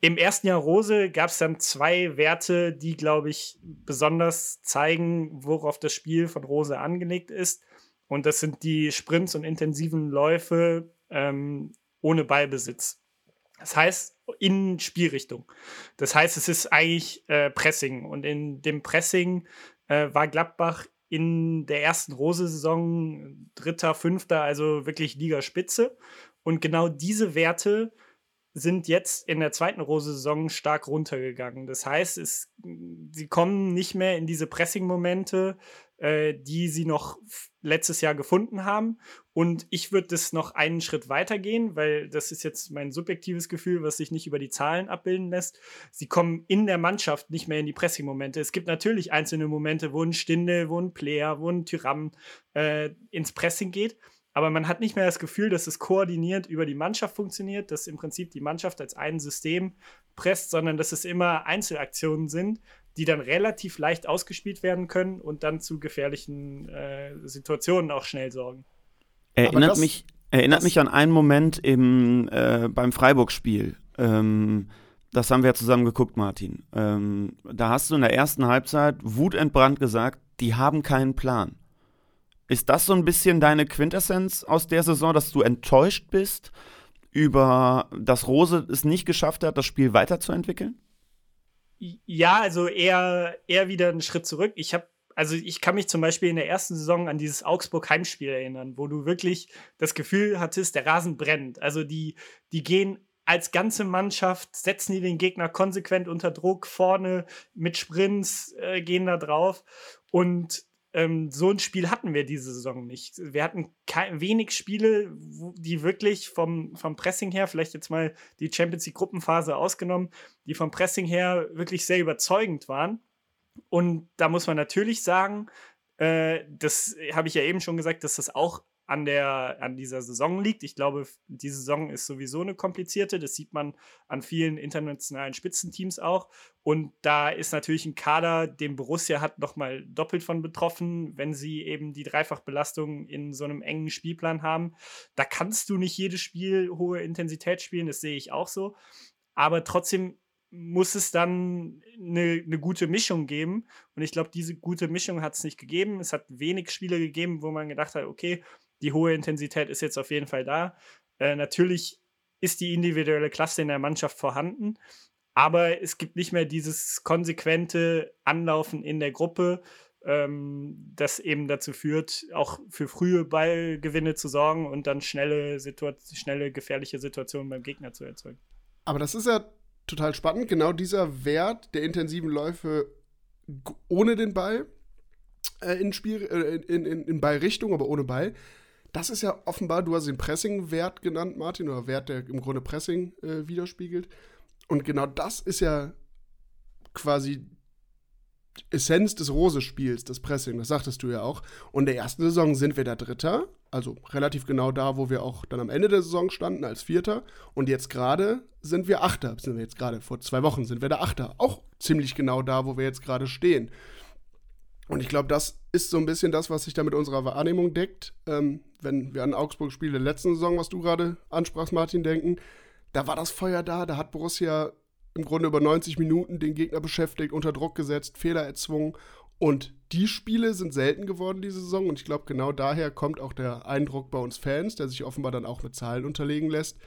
[SPEAKER 7] Im ersten Jahr Rose gab es dann zwei Werte, die, glaube ich, besonders zeigen, worauf das Spiel von Rose angelegt ist. Und das sind die Sprints und intensiven Läufe ähm, ohne Ballbesitz. Das heißt, in Spielrichtung. Das heißt, es ist eigentlich äh, Pressing. Und in dem Pressing äh, war Gladbach in der ersten Rose-Saison dritter, fünfter, also wirklich Ligaspitze. Und genau diese Werte sind jetzt in der zweiten Rose-Saison stark runtergegangen. Das heißt, es, sie kommen nicht mehr in diese Pressing-Momente, äh, die sie noch letztes Jahr gefunden haben. Und ich würde das noch einen Schritt weiter gehen, weil das ist jetzt mein subjektives Gefühl, was sich nicht über die Zahlen abbilden lässt. Sie kommen in der Mannschaft nicht mehr in die Pressing-Momente. Es gibt natürlich einzelne Momente, wo ein Stinde, wo ein Player, wo ein Tyram äh, ins Pressing geht aber man hat nicht mehr das Gefühl, dass es koordiniert über die Mannschaft funktioniert, dass im Prinzip die Mannschaft als ein System presst, sondern dass es immer Einzelaktionen sind, die dann relativ leicht ausgespielt werden können und dann zu gefährlichen äh, Situationen auch schnell sorgen.
[SPEAKER 1] Erinnert, das, mich, erinnert mich an einen Moment im, äh, beim Freiburg-Spiel. Ähm, das haben wir ja zusammen geguckt, Martin. Ähm, da hast du in der ersten Halbzeit wutentbrannt gesagt, die haben keinen Plan. Ist das so ein bisschen deine Quintessenz aus der Saison, dass du enttäuscht bist über, dass Rose es nicht geschafft hat, das Spiel weiterzuentwickeln?
[SPEAKER 7] Ja, also eher, eher wieder einen Schritt zurück. Ich habe also ich kann mich zum Beispiel in der ersten Saison an dieses Augsburg-Heimspiel erinnern, wo du wirklich das Gefühl hattest, der Rasen brennt. Also die, die gehen als ganze Mannschaft, setzen die den Gegner konsequent unter Druck, vorne mit Sprints, äh, gehen da drauf. Und ähm, so ein Spiel hatten wir diese Saison nicht. Wir hatten wenig Spiele, die wirklich vom, vom Pressing her, vielleicht jetzt mal die Champions League Gruppenphase ausgenommen, die vom Pressing her wirklich sehr überzeugend waren. Und da muss man natürlich sagen, äh, das habe ich ja eben schon gesagt, dass das auch an, der, an dieser Saison liegt. Ich glaube, die Saison ist sowieso eine komplizierte. Das sieht man an vielen internationalen Spitzenteams auch. Und da ist natürlich ein Kader, den Borussia hat, nochmal doppelt von betroffen, wenn sie eben die Dreifachbelastung in so einem engen Spielplan haben. Da kannst du nicht jedes Spiel hohe Intensität spielen, das sehe ich auch so. Aber trotzdem muss es dann eine, eine gute Mischung geben. Und ich glaube, diese gute Mischung hat es nicht gegeben. Es hat wenig Spiele gegeben, wo man gedacht hat, okay, die hohe Intensität ist jetzt auf jeden Fall da. Äh, natürlich ist die individuelle Klasse in der Mannschaft vorhanden, aber es gibt nicht mehr dieses konsequente Anlaufen in der Gruppe, ähm, das eben dazu führt, auch für frühe Ballgewinne zu sorgen und dann schnelle, schnelle gefährliche Situationen beim Gegner zu erzeugen.
[SPEAKER 2] Aber das ist ja total spannend. Genau dieser Wert der intensiven Läufe ohne den Ball äh, in, Spiel, äh, in, in, in Ballrichtung, aber ohne Ball, das ist ja offenbar, du hast den Pressing-Wert genannt, Martin, oder Wert, der im Grunde Pressing äh, widerspiegelt. Und genau das ist ja quasi Essenz des Rose-Spiels, das Pressing, das sagtest du ja auch. Und in der ersten Saison sind wir der Dritter, also relativ genau da, wo wir auch dann am Ende der Saison standen als Vierter. Und jetzt gerade sind wir Achter, sind wir jetzt gerade, vor zwei Wochen sind wir der Achter. Auch ziemlich genau da, wo wir jetzt gerade stehen. Und ich glaube, das ist so ein bisschen das, was sich da mit unserer Wahrnehmung deckt. Ähm, wenn wir an Augsburg-Spiele der letzten Saison, was du gerade ansprachst, Martin, denken, da war das Feuer da, da hat Borussia im Grunde über 90 Minuten den Gegner beschäftigt, unter Druck gesetzt, Fehler erzwungen. Und die Spiele sind selten geworden diese Saison. Und ich glaube, genau daher kommt auch der Eindruck bei uns Fans, der sich offenbar dann auch mit Zahlen unterlegen lässt.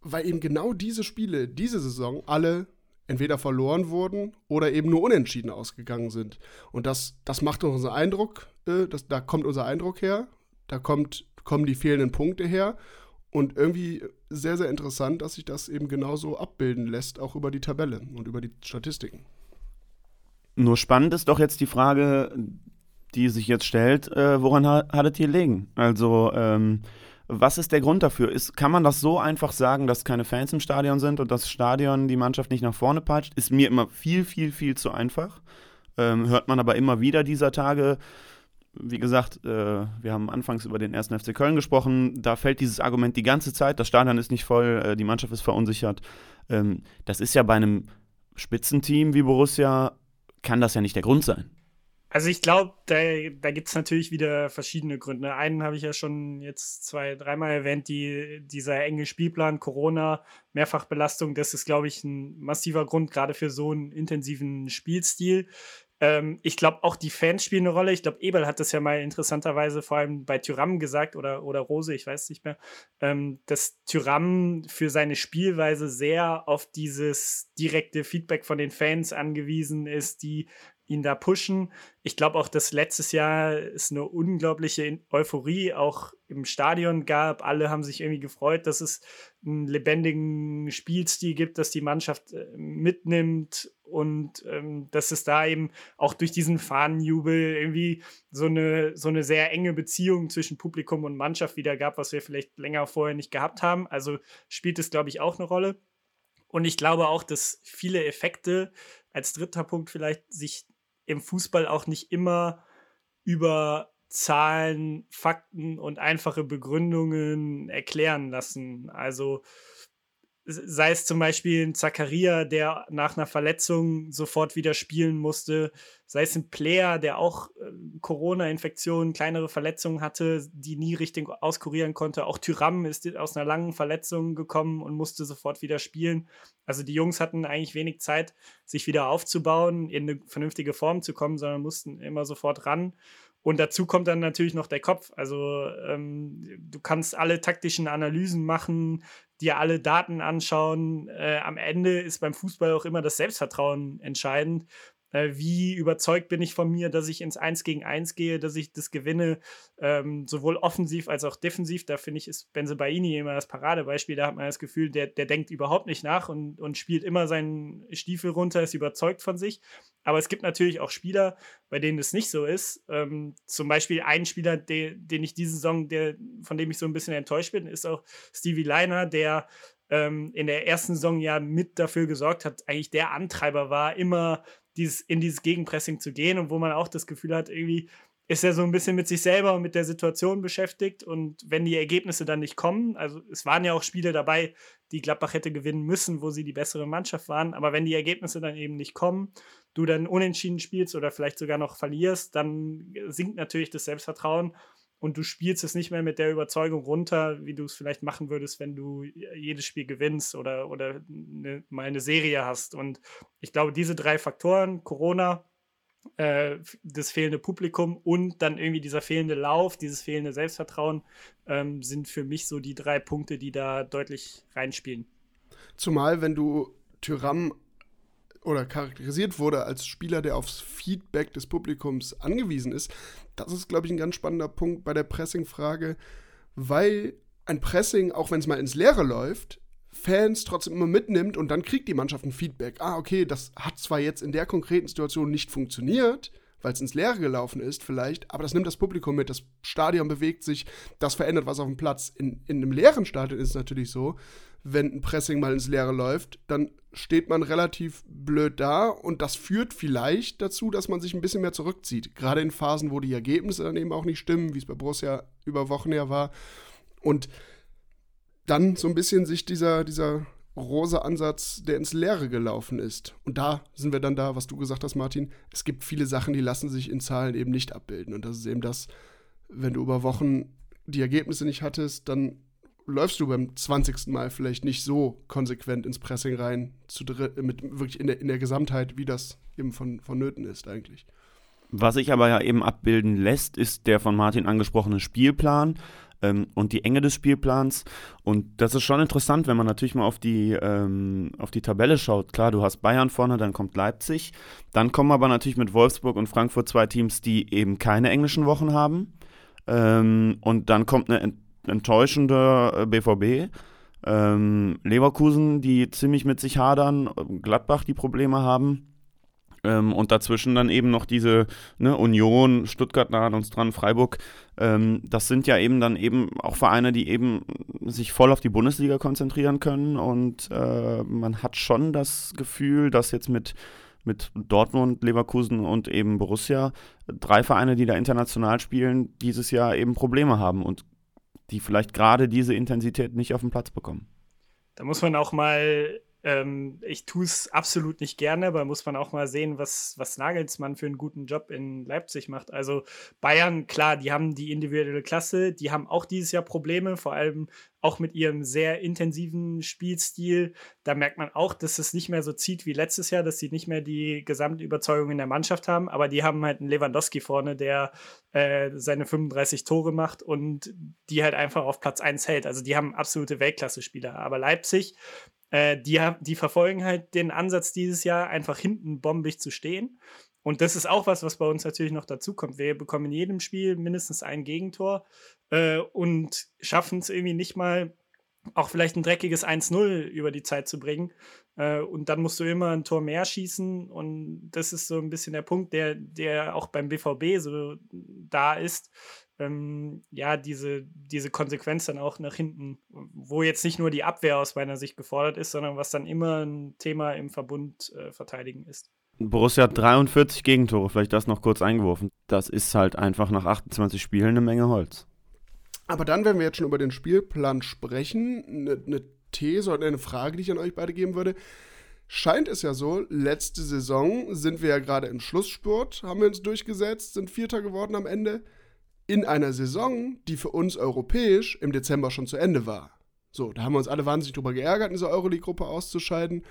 [SPEAKER 2] Weil eben genau diese Spiele, diese Saison, alle entweder verloren wurden oder eben nur unentschieden ausgegangen sind. Und das, das macht unseren Eindruck, äh, das, da kommt unser Eindruck her, da kommt, kommen die fehlenden Punkte her. Und irgendwie sehr, sehr interessant, dass sich das eben genauso abbilden lässt, auch über die Tabelle und über die Statistiken.
[SPEAKER 1] Nur spannend ist doch jetzt die Frage, die sich jetzt stellt, äh, woran ha hattet ihr liegen? Also, ähm, was ist der Grund dafür? Ist, kann man das so einfach sagen, dass keine Fans im Stadion sind und das Stadion die Mannschaft nicht nach vorne peitscht? Ist mir immer viel, viel, viel zu einfach. Ähm, hört man aber immer wieder dieser Tage. Wie gesagt, äh, wir haben anfangs über den 1. FC Köln gesprochen. Da fällt dieses Argument die ganze Zeit. Das Stadion ist nicht voll, äh, die Mannschaft ist verunsichert. Ähm, das ist ja bei einem Spitzenteam wie Borussia, kann das ja nicht der Grund sein.
[SPEAKER 7] Also ich glaube, da, da gibt es natürlich wieder verschiedene Gründe. Einen habe ich ja schon jetzt zwei, dreimal erwähnt, die, dieser enge Spielplan, Corona, Mehrfachbelastung, das ist, glaube ich, ein massiver Grund, gerade für so einen intensiven Spielstil. Ähm, ich glaube, auch die Fans spielen eine Rolle. Ich glaube, Ebel hat das ja mal interessanterweise vor allem bei Tyram gesagt oder, oder Rose, ich weiß nicht mehr, ähm, dass Tyram für seine Spielweise sehr auf dieses direkte Feedback von den Fans angewiesen ist, die ihn da pushen. Ich glaube auch, dass letztes Jahr es eine unglaubliche Euphorie auch im Stadion gab. Alle haben sich irgendwie gefreut, dass es einen lebendigen Spielstil gibt, dass die Mannschaft äh, mitnimmt und ähm, dass es da eben auch durch diesen Fahnenjubel irgendwie so eine, so eine sehr enge Beziehung zwischen Publikum und Mannschaft wieder gab, was wir vielleicht länger vorher nicht gehabt haben. Also spielt es, glaube ich, auch eine Rolle. Und ich glaube auch, dass viele Effekte als dritter Punkt vielleicht sich im Fußball auch nicht immer über Zahlen, Fakten und einfache Begründungen erklären lassen. Also sei es zum Beispiel ein Zakaria, der nach einer Verletzung sofort wieder spielen musste, sei es ein Player, der auch äh, Corona-Infektionen, kleinere Verletzungen hatte, die nie richtig auskurieren konnte. Auch Tyram ist aus einer langen Verletzung gekommen und musste sofort wieder spielen. Also die Jungs hatten eigentlich wenig Zeit, sich wieder aufzubauen, in eine vernünftige Form zu kommen, sondern mussten immer sofort ran. Und dazu kommt dann natürlich noch der Kopf. Also ähm, du kannst alle taktischen Analysen machen, dir alle Daten anschauen. Äh, am Ende ist beim Fußball auch immer das Selbstvertrauen entscheidend. Äh, wie überzeugt bin ich von mir, dass ich ins Eins gegen Eins gehe, dass ich das gewinne, ähm, sowohl offensiv als auch defensiv. Da finde ich, ist Benzebaini immer das Paradebeispiel. Da hat man das Gefühl, der, der denkt überhaupt nicht nach und, und spielt immer seinen Stiefel runter, ist überzeugt von sich. Aber es gibt natürlich auch Spieler, bei denen das nicht so ist. Ähm, zum Beispiel ein Spieler, de, den ich diese Saison, der, von dem ich so ein bisschen enttäuscht bin, ist auch Stevie Leiner, der ähm, in der ersten Saison ja mit dafür gesorgt hat, eigentlich der Antreiber war, immer dieses, in dieses Gegenpressing zu gehen und wo man auch das Gefühl hat, irgendwie ist er so ein bisschen mit sich selber und mit der Situation beschäftigt. Und wenn die Ergebnisse dann nicht kommen, also es waren ja auch Spiele dabei, die Gladbach hätte gewinnen müssen, wo sie die bessere Mannschaft waren, aber wenn die Ergebnisse dann eben nicht kommen, du dann unentschieden spielst oder vielleicht sogar noch verlierst, dann sinkt natürlich das Selbstvertrauen und du spielst es nicht mehr mit der Überzeugung runter, wie du es vielleicht machen würdest, wenn du jedes Spiel gewinnst oder, oder eine, mal eine Serie hast. Und ich glaube, diese drei Faktoren, Corona, äh, das fehlende Publikum und dann irgendwie dieser fehlende Lauf, dieses fehlende Selbstvertrauen, ähm, sind für mich so die drei Punkte, die da deutlich reinspielen.
[SPEAKER 2] Zumal, wenn du Tyram oder charakterisiert wurde als Spieler, der aufs Feedback des Publikums angewiesen ist, das ist, glaube ich, ein ganz spannender Punkt bei der Pressing-Frage, weil ein Pressing, auch wenn es mal ins Leere läuft, Fans trotzdem immer mitnimmt und dann kriegt die Mannschaft ein Feedback. Ah, okay, das hat zwar jetzt in der konkreten Situation nicht funktioniert, weil es ins Leere gelaufen ist vielleicht, aber das nimmt das Publikum mit, das Stadion bewegt sich, das verändert was auf dem Platz. In, in einem leeren Stadion ist es natürlich so, wenn ein Pressing mal ins Leere läuft, dann steht man relativ blöd da und das führt vielleicht dazu, dass man sich ein bisschen mehr zurückzieht. Gerade in Phasen, wo die Ergebnisse dann eben auch nicht stimmen, wie es bei Borussia über Wochen her war. Und dann so ein bisschen sich dieser, dieser rosa Ansatz, der ins Leere gelaufen ist. Und da sind wir dann da, was du gesagt hast, Martin. Es gibt viele Sachen, die lassen sich in Zahlen eben nicht abbilden. Und das ist eben das, wenn du über Wochen die Ergebnisse nicht hattest, dann läufst du beim 20. Mal vielleicht nicht so konsequent ins Pressing rein, zu mit wirklich in der, in der Gesamtheit, wie das eben von, vonnöten ist eigentlich.
[SPEAKER 1] Was sich aber ja eben abbilden lässt, ist der von Martin angesprochene Spielplan ähm, und die Enge des Spielplans. Und das ist schon interessant, wenn man natürlich mal auf die, ähm, auf die Tabelle schaut. Klar, du hast Bayern vorne, dann kommt Leipzig. Dann kommen aber natürlich mit Wolfsburg und Frankfurt zwei Teams, die eben keine englischen Wochen haben. Ähm, und dann kommt eine enttäuschende BVB. Äh, ähm, Leverkusen, die ziemlich mit sich hadern, Gladbach, die Probleme haben. Ähm, und dazwischen dann eben noch diese ne, Union, Stuttgart nah an uns dran, Freiburg. Ähm, das sind ja eben dann eben auch Vereine, die eben sich voll auf die Bundesliga konzentrieren können. Und äh, man hat schon das Gefühl, dass jetzt mit, mit Dortmund, Leverkusen und eben Borussia drei Vereine, die da international spielen, dieses Jahr eben Probleme haben und die vielleicht gerade diese Intensität nicht auf den Platz bekommen.
[SPEAKER 7] Da muss man auch mal ähm, ich tue es absolut nicht gerne, aber muss man auch mal sehen, was, was Nagelsmann für einen guten Job in Leipzig macht. Also Bayern, klar, die haben die individuelle Klasse, die haben auch dieses Jahr Probleme, vor allem auch mit ihrem sehr intensiven Spielstil. Da merkt man auch, dass es nicht mehr so zieht wie letztes Jahr, dass sie nicht mehr die gesamte Überzeugung in der Mannschaft haben, aber die haben halt einen Lewandowski vorne, der äh, seine 35 Tore macht und die halt einfach auf Platz 1 hält. Also die haben absolute Weltklasse-Spieler. Aber Leipzig, äh, die, die verfolgen halt den Ansatz dieses Jahr, einfach hinten bombig zu stehen. Und das ist auch was, was bei uns natürlich noch dazu kommt. Wir bekommen in jedem Spiel mindestens ein Gegentor äh, und schaffen es irgendwie nicht mal, auch vielleicht ein dreckiges 1-0 über die Zeit zu bringen. Äh, und dann musst du immer ein Tor mehr schießen. Und das ist so ein bisschen der Punkt, der, der auch beim BVB so da ist ähm, ja, diese, diese Konsequenz dann auch nach hinten, wo jetzt nicht nur die Abwehr aus meiner Sicht gefordert ist, sondern was dann immer ein Thema im Verbund äh, verteidigen ist.
[SPEAKER 1] Borussia hat 43 Gegentore, vielleicht das noch kurz eingeworfen. Das ist halt einfach nach 28 Spielen eine Menge Holz.
[SPEAKER 2] Aber dann, wenn wir jetzt schon über den Spielplan sprechen, eine ne These oder eine Frage, die ich an euch beide geben würde. Scheint es ja so, letzte Saison sind wir ja gerade im Schlussspurt, haben wir uns durchgesetzt, sind Vierter geworden am Ende in einer Saison, die für uns europäisch im Dezember schon zu Ende war. So, da haben wir uns alle wahnsinnig drüber geärgert, in dieser Euroleague-Gruppe auszuscheiden,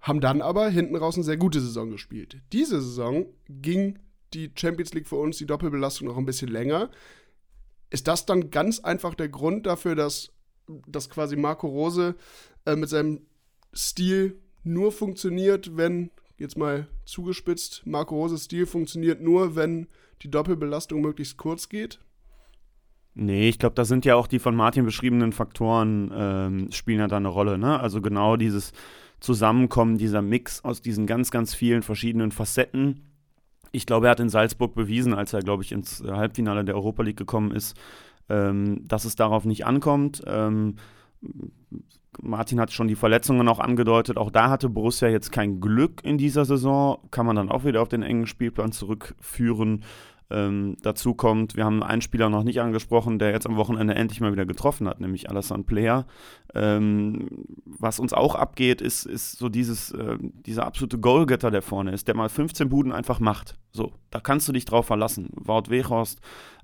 [SPEAKER 2] haben dann aber hinten raus eine sehr gute Saison gespielt. Diese Saison ging die Champions League für uns, die Doppelbelastung noch ein bisschen länger. Ist das dann ganz einfach der Grund dafür, dass, dass quasi Marco Rose äh, mit seinem Stil nur funktioniert, wenn, jetzt mal zugespitzt, Marco Roses Stil funktioniert nur, wenn die Doppelbelastung möglichst kurz geht?
[SPEAKER 1] Nee, ich glaube, da sind ja auch die von Martin beschriebenen Faktoren ähm, spielen ja da eine Rolle. Ne? Also genau dieses Zusammenkommen, dieser Mix aus diesen ganz, ganz vielen verschiedenen Facetten. Ich glaube, er hat in Salzburg bewiesen, als er, glaube ich, ins Halbfinale der Europa League gekommen ist, ähm, dass es darauf nicht ankommt. Ähm, Martin hat schon die Verletzungen auch angedeutet. Auch da hatte Borussia jetzt kein Glück in dieser Saison. Kann man dann auch wieder auf den engen Spielplan zurückführen. Ähm, dazu kommt, wir haben einen Spieler noch nicht angesprochen, der jetzt am Wochenende endlich mal wieder getroffen hat, nämlich Alassane Player. Ähm, was uns auch abgeht, ist, ist so dieses, äh, dieser absolute Goalgetter, der vorne ist, der mal 15 Buden einfach macht. So, da kannst du dich drauf verlassen. Wout Weghorst,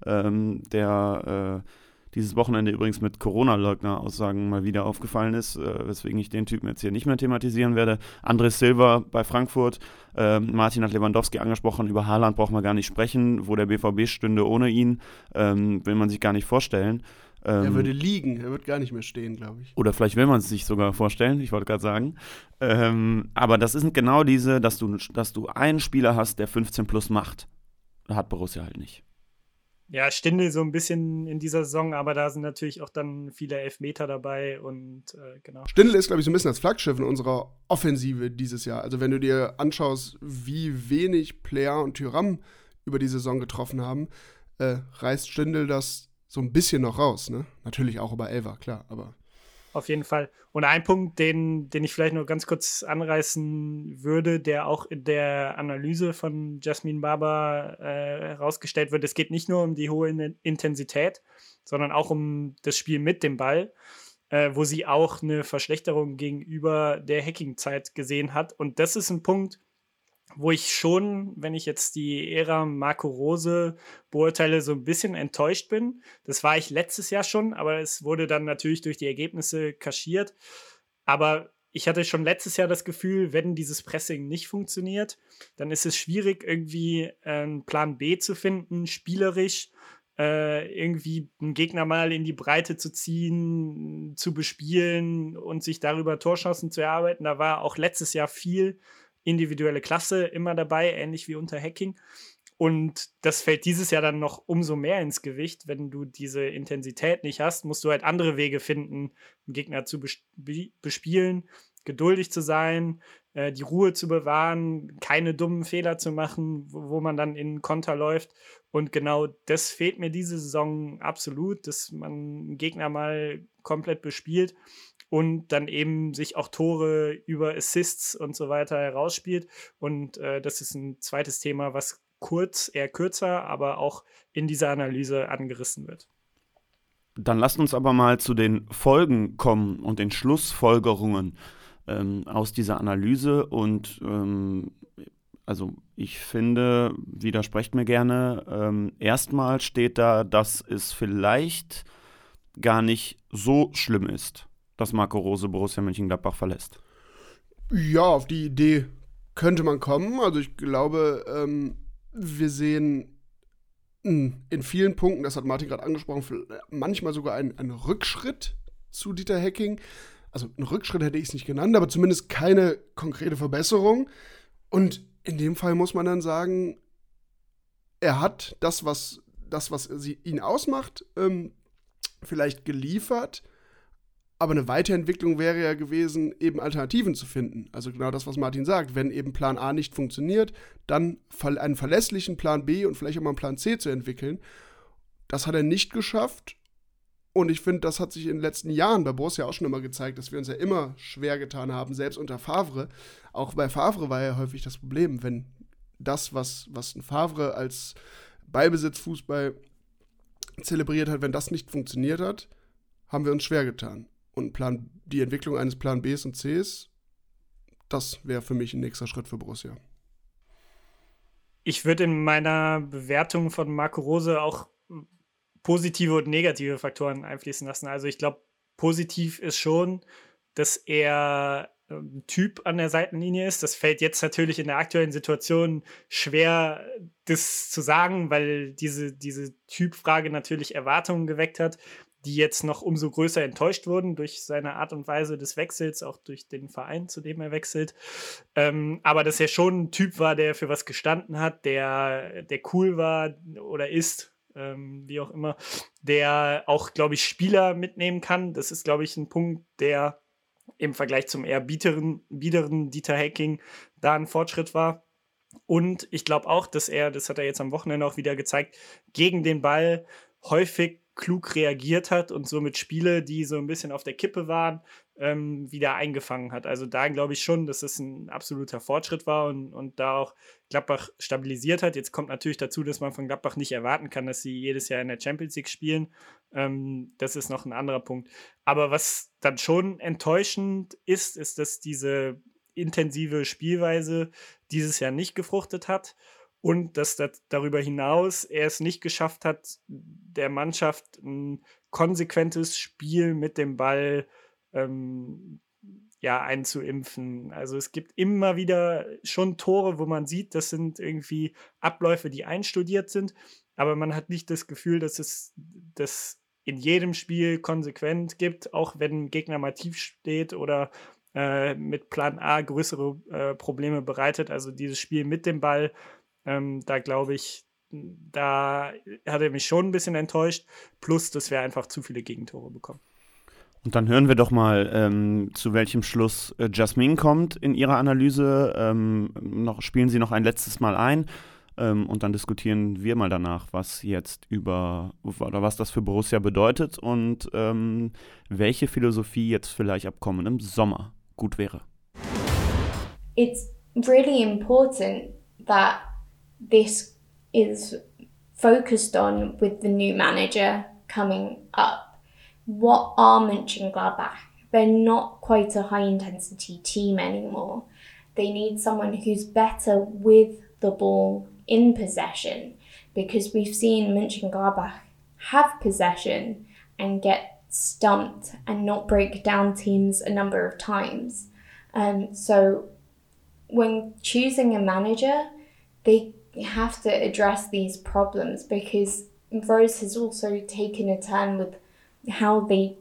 [SPEAKER 1] ähm, der äh, dieses Wochenende übrigens mit Corona-Leugner-Aussagen mal wieder aufgefallen ist, äh, weswegen ich den Typen jetzt hier nicht mehr thematisieren werde. André Silva bei Frankfurt, äh, Martin hat Lewandowski angesprochen, über Haaland braucht man gar nicht sprechen, wo der BVB stünde ohne ihn, ähm, will man sich gar nicht vorstellen.
[SPEAKER 2] Ähm, er würde liegen, er wird gar nicht mehr stehen, glaube ich.
[SPEAKER 1] Oder vielleicht will man es sich sogar vorstellen, ich wollte gerade sagen. Ähm, aber das ist genau diese, dass du, dass du einen Spieler hast, der 15 plus macht. Hat Borussia halt nicht
[SPEAKER 7] ja, Stindel so ein bisschen in dieser Saison, aber da sind natürlich auch dann viele Elfmeter dabei und äh, genau.
[SPEAKER 2] Stindel ist, glaube ich, so ein bisschen das Flaggschiff in unserer Offensive dieses Jahr. Also wenn du dir anschaust, wie wenig Player und Tyram über die Saison getroffen haben, äh, reißt Stindel das so ein bisschen noch raus, ne? Natürlich auch über Elva, klar, aber
[SPEAKER 7] auf jeden Fall. Und ein Punkt, den, den ich vielleicht noch ganz kurz anreißen würde, der auch in der Analyse von Jasmin Barber äh, herausgestellt wird, es geht nicht nur um die hohe Intensität, sondern auch um das Spiel mit dem Ball, äh, wo sie auch eine Verschlechterung gegenüber der Hacking-Zeit gesehen hat. Und das ist ein Punkt, wo ich schon, wenn ich jetzt die Ära Marco Rose beurteile, so ein bisschen enttäuscht bin. Das war ich letztes Jahr schon, aber es wurde dann natürlich durch die Ergebnisse kaschiert. Aber ich hatte schon letztes Jahr das Gefühl, wenn dieses Pressing nicht funktioniert, dann ist es schwierig, irgendwie einen Plan B zu finden, spielerisch, äh, irgendwie einen Gegner mal in die Breite zu ziehen, zu bespielen und sich darüber Torschancen zu erarbeiten. Da war auch letztes Jahr viel individuelle Klasse immer dabei, ähnlich wie unter Hacking. Und das fällt dieses Jahr dann noch umso mehr ins Gewicht. Wenn du diese Intensität nicht hast, musst du halt andere Wege finden, einen Gegner zu bespielen. geduldig zu sein, äh, die Ruhe zu bewahren, keine dummen Fehler zu machen, wo, wo man dann in Konter läuft. Und genau das fehlt mir diese Saison absolut, dass man einen Gegner mal komplett bespielt und dann eben sich auch Tore über Assists und so weiter herausspielt. Und äh, das ist ein zweites Thema, was kurz, eher kürzer, aber auch in dieser Analyse angerissen wird.
[SPEAKER 1] Dann lasst uns aber mal zu den Folgen kommen und den Schlussfolgerungen ähm, aus dieser Analyse. Und ähm, also ich finde, widersprecht mir gerne, ähm, erstmal steht da, dass es vielleicht gar nicht so schlimm ist, dass Marco Rose Borussia Mönchengladbach verlässt.
[SPEAKER 2] Ja, auf die Idee könnte man kommen. Also ich glaube, ähm, wir sehen in vielen Punkten, das hat Martin gerade angesprochen, manchmal sogar einen, einen Rückschritt zu Dieter Hacking. Also einen Rückschritt hätte ich es nicht genannt, aber zumindest keine konkrete Verbesserung. Und in dem Fall muss man dann sagen, er hat das, was, das, was sie, ihn ausmacht, ähm, vielleicht geliefert. Aber eine Weiterentwicklung wäre ja gewesen, eben Alternativen zu finden. Also genau das, was Martin sagt. Wenn eben Plan A nicht funktioniert, dann einen verlässlichen Plan B und vielleicht auch mal einen Plan C zu entwickeln. Das hat er nicht geschafft. Und ich finde, das hat sich in den letzten Jahren bei Borussia auch schon immer gezeigt, dass wir uns ja immer schwer getan haben, selbst unter Favre. Auch bei Favre war ja häufig das Problem, wenn das, was, was ein Favre als Ballbesitzfußball zelebriert hat, wenn das nicht funktioniert hat, haben wir uns schwer getan. Und Plan, die Entwicklung eines Plan Bs und Cs, das wäre für mich ein nächster Schritt für Borussia.
[SPEAKER 7] Ich würde in meiner Bewertung von Marco Rose auch positive und negative Faktoren einfließen lassen. Also ich glaube, positiv ist schon, dass er ein Typ an der Seitenlinie ist. Das fällt jetzt natürlich in der aktuellen Situation schwer, das zu sagen, weil diese, diese Typfrage natürlich Erwartungen geweckt hat die jetzt noch umso größer enttäuscht wurden durch seine Art und Weise des Wechsels, auch durch den Verein, zu dem er wechselt. Ähm, aber dass er schon ein Typ war, der für was gestanden hat, der, der cool war oder ist, ähm, wie auch immer, der auch, glaube ich, Spieler mitnehmen kann. Das ist, glaube ich, ein Punkt, der im Vergleich zum eher biederen, biederen Dieter Hacking da ein Fortschritt war. Und ich glaube auch, dass er, das hat er jetzt am Wochenende auch wieder gezeigt, gegen den Ball häufig klug reagiert hat und somit Spiele, die so ein bisschen auf der Kippe waren, ähm, wieder eingefangen hat. Also da glaube ich schon, dass es ein absoluter Fortschritt war und, und da auch Gladbach stabilisiert hat. Jetzt kommt natürlich dazu, dass man von Gladbach nicht erwarten kann, dass sie jedes Jahr in der Champions League spielen. Ähm, das ist noch ein anderer Punkt. Aber was dann schon enttäuschend ist, ist, dass diese intensive Spielweise dieses Jahr nicht gefruchtet hat und dass das darüber hinaus er es nicht geschafft hat, der Mannschaft ein konsequentes Spiel mit dem Ball ähm, ja, einzuimpfen. Also es gibt immer wieder schon Tore, wo man sieht, das sind irgendwie Abläufe, die einstudiert sind, aber man hat nicht das Gefühl, dass es das in jedem Spiel konsequent gibt, auch wenn ein Gegner mal tief steht oder äh, mit Plan A größere äh, Probleme bereitet. Also dieses Spiel mit dem Ball ähm, da glaube ich, da hat er mich schon ein bisschen enttäuscht. Plus, dass wir einfach zu viele Gegentore bekommen.
[SPEAKER 1] Und dann hören wir doch mal, ähm, zu welchem Schluss äh, Jasmin kommt in ihrer Analyse. Ähm, noch, spielen Sie noch ein letztes Mal ein ähm, und dann diskutieren wir mal danach, was jetzt über oder was das für Borussia bedeutet und ähm, welche Philosophie jetzt vielleicht ab kommendem Sommer gut wäre.
[SPEAKER 8] It's really important that this is focused on with the new manager coming up. What are Mönchengladbach? They're not quite a high intensity team anymore. They need someone who's better with the ball in possession because we've seen Mönchengladbach have possession and get stumped and not break down teams a number of times. Um, so when choosing a manager, they have to address these problems because Rose has also taken a turn with how they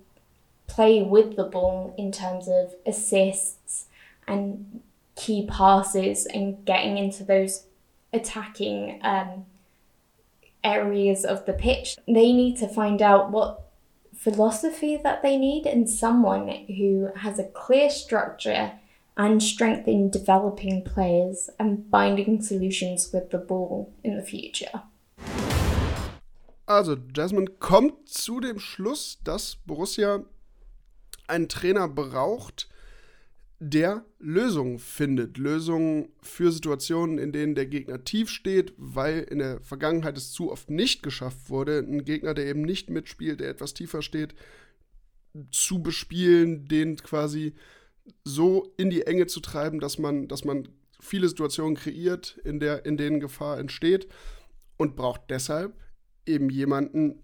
[SPEAKER 8] play with the ball in terms of assists and key passes and getting into those attacking um, areas of the pitch. They need to find out what philosophy that they need and someone who has a clear structure and strength in developing players and finding solutions with the ball in the future.
[SPEAKER 2] Also, Jasmine kommt zu dem Schluss, dass Borussia einen Trainer braucht, der Lösungen findet. Lösungen für Situationen, in denen der Gegner tief steht, weil in der Vergangenheit es zu oft nicht geschafft wurde, einen Gegner, der eben nicht mitspielt, der etwas tiefer steht, zu bespielen, den quasi so in die Enge zu treiben, dass man, dass man viele Situationen kreiert, in, der, in denen Gefahr entsteht und braucht deshalb eben jemanden,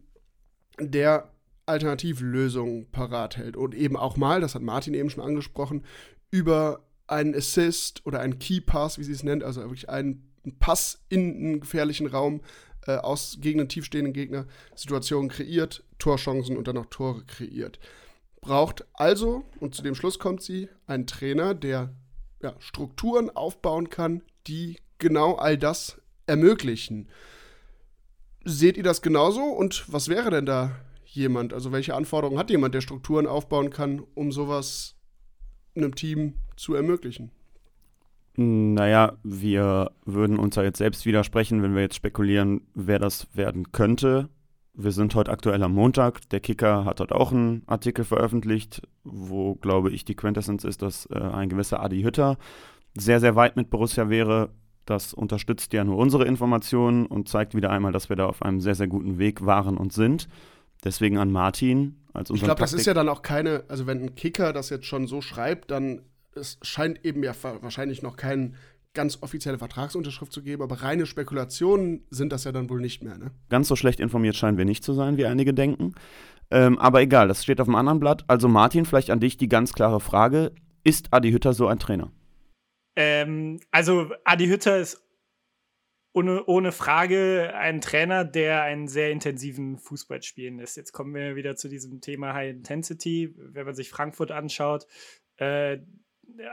[SPEAKER 2] der Alternativlösungen parat hält und eben auch mal, das hat Martin eben schon angesprochen, über einen Assist oder einen Key Pass, wie sie es nennt, also wirklich einen Pass in einen gefährlichen Raum äh, aus gegen einen tiefstehenden Gegner Situationen kreiert, Torchancen und dann auch Tore kreiert. Braucht also, und zu dem Schluss kommt sie, einen Trainer, der ja, Strukturen aufbauen kann, die genau all das ermöglichen. Seht ihr das genauso und was wäre denn da jemand? Also welche Anforderungen hat jemand, der Strukturen aufbauen kann, um sowas einem Team zu ermöglichen?
[SPEAKER 1] Naja, wir würden uns ja jetzt selbst widersprechen, wenn wir jetzt spekulieren, wer das werden könnte. Wir sind heute aktuell am Montag. Der Kicker hat dort auch einen Artikel veröffentlicht, wo, glaube ich, die Quintessenz ist, dass äh, ein gewisser Adi Hütter sehr, sehr weit mit Borussia wäre. Das unterstützt ja nur unsere Informationen und zeigt wieder einmal, dass wir da auf einem sehr, sehr guten Weg waren und sind. Deswegen an Martin als
[SPEAKER 2] Ich glaube, das ist ja dann auch keine, also wenn ein Kicker das jetzt schon so schreibt, dann es scheint eben ja wahrscheinlich noch keine ganz offizielle Vertragsunterschrift zu geben, aber reine Spekulationen sind das ja dann wohl nicht mehr. Ne?
[SPEAKER 1] Ganz so schlecht informiert scheinen wir nicht zu sein, wie einige denken. Ähm, aber egal, das steht auf dem anderen Blatt. Also Martin, vielleicht an dich die ganz klare Frage: Ist Adi Hütter so ein Trainer?
[SPEAKER 7] Ähm, also Adi Hütter ist ohne, ohne Frage ein Trainer, der einen sehr intensiven Fußball spielen lässt. Jetzt kommen wir wieder zu diesem Thema High Intensity. Wenn man sich Frankfurt anschaut, äh,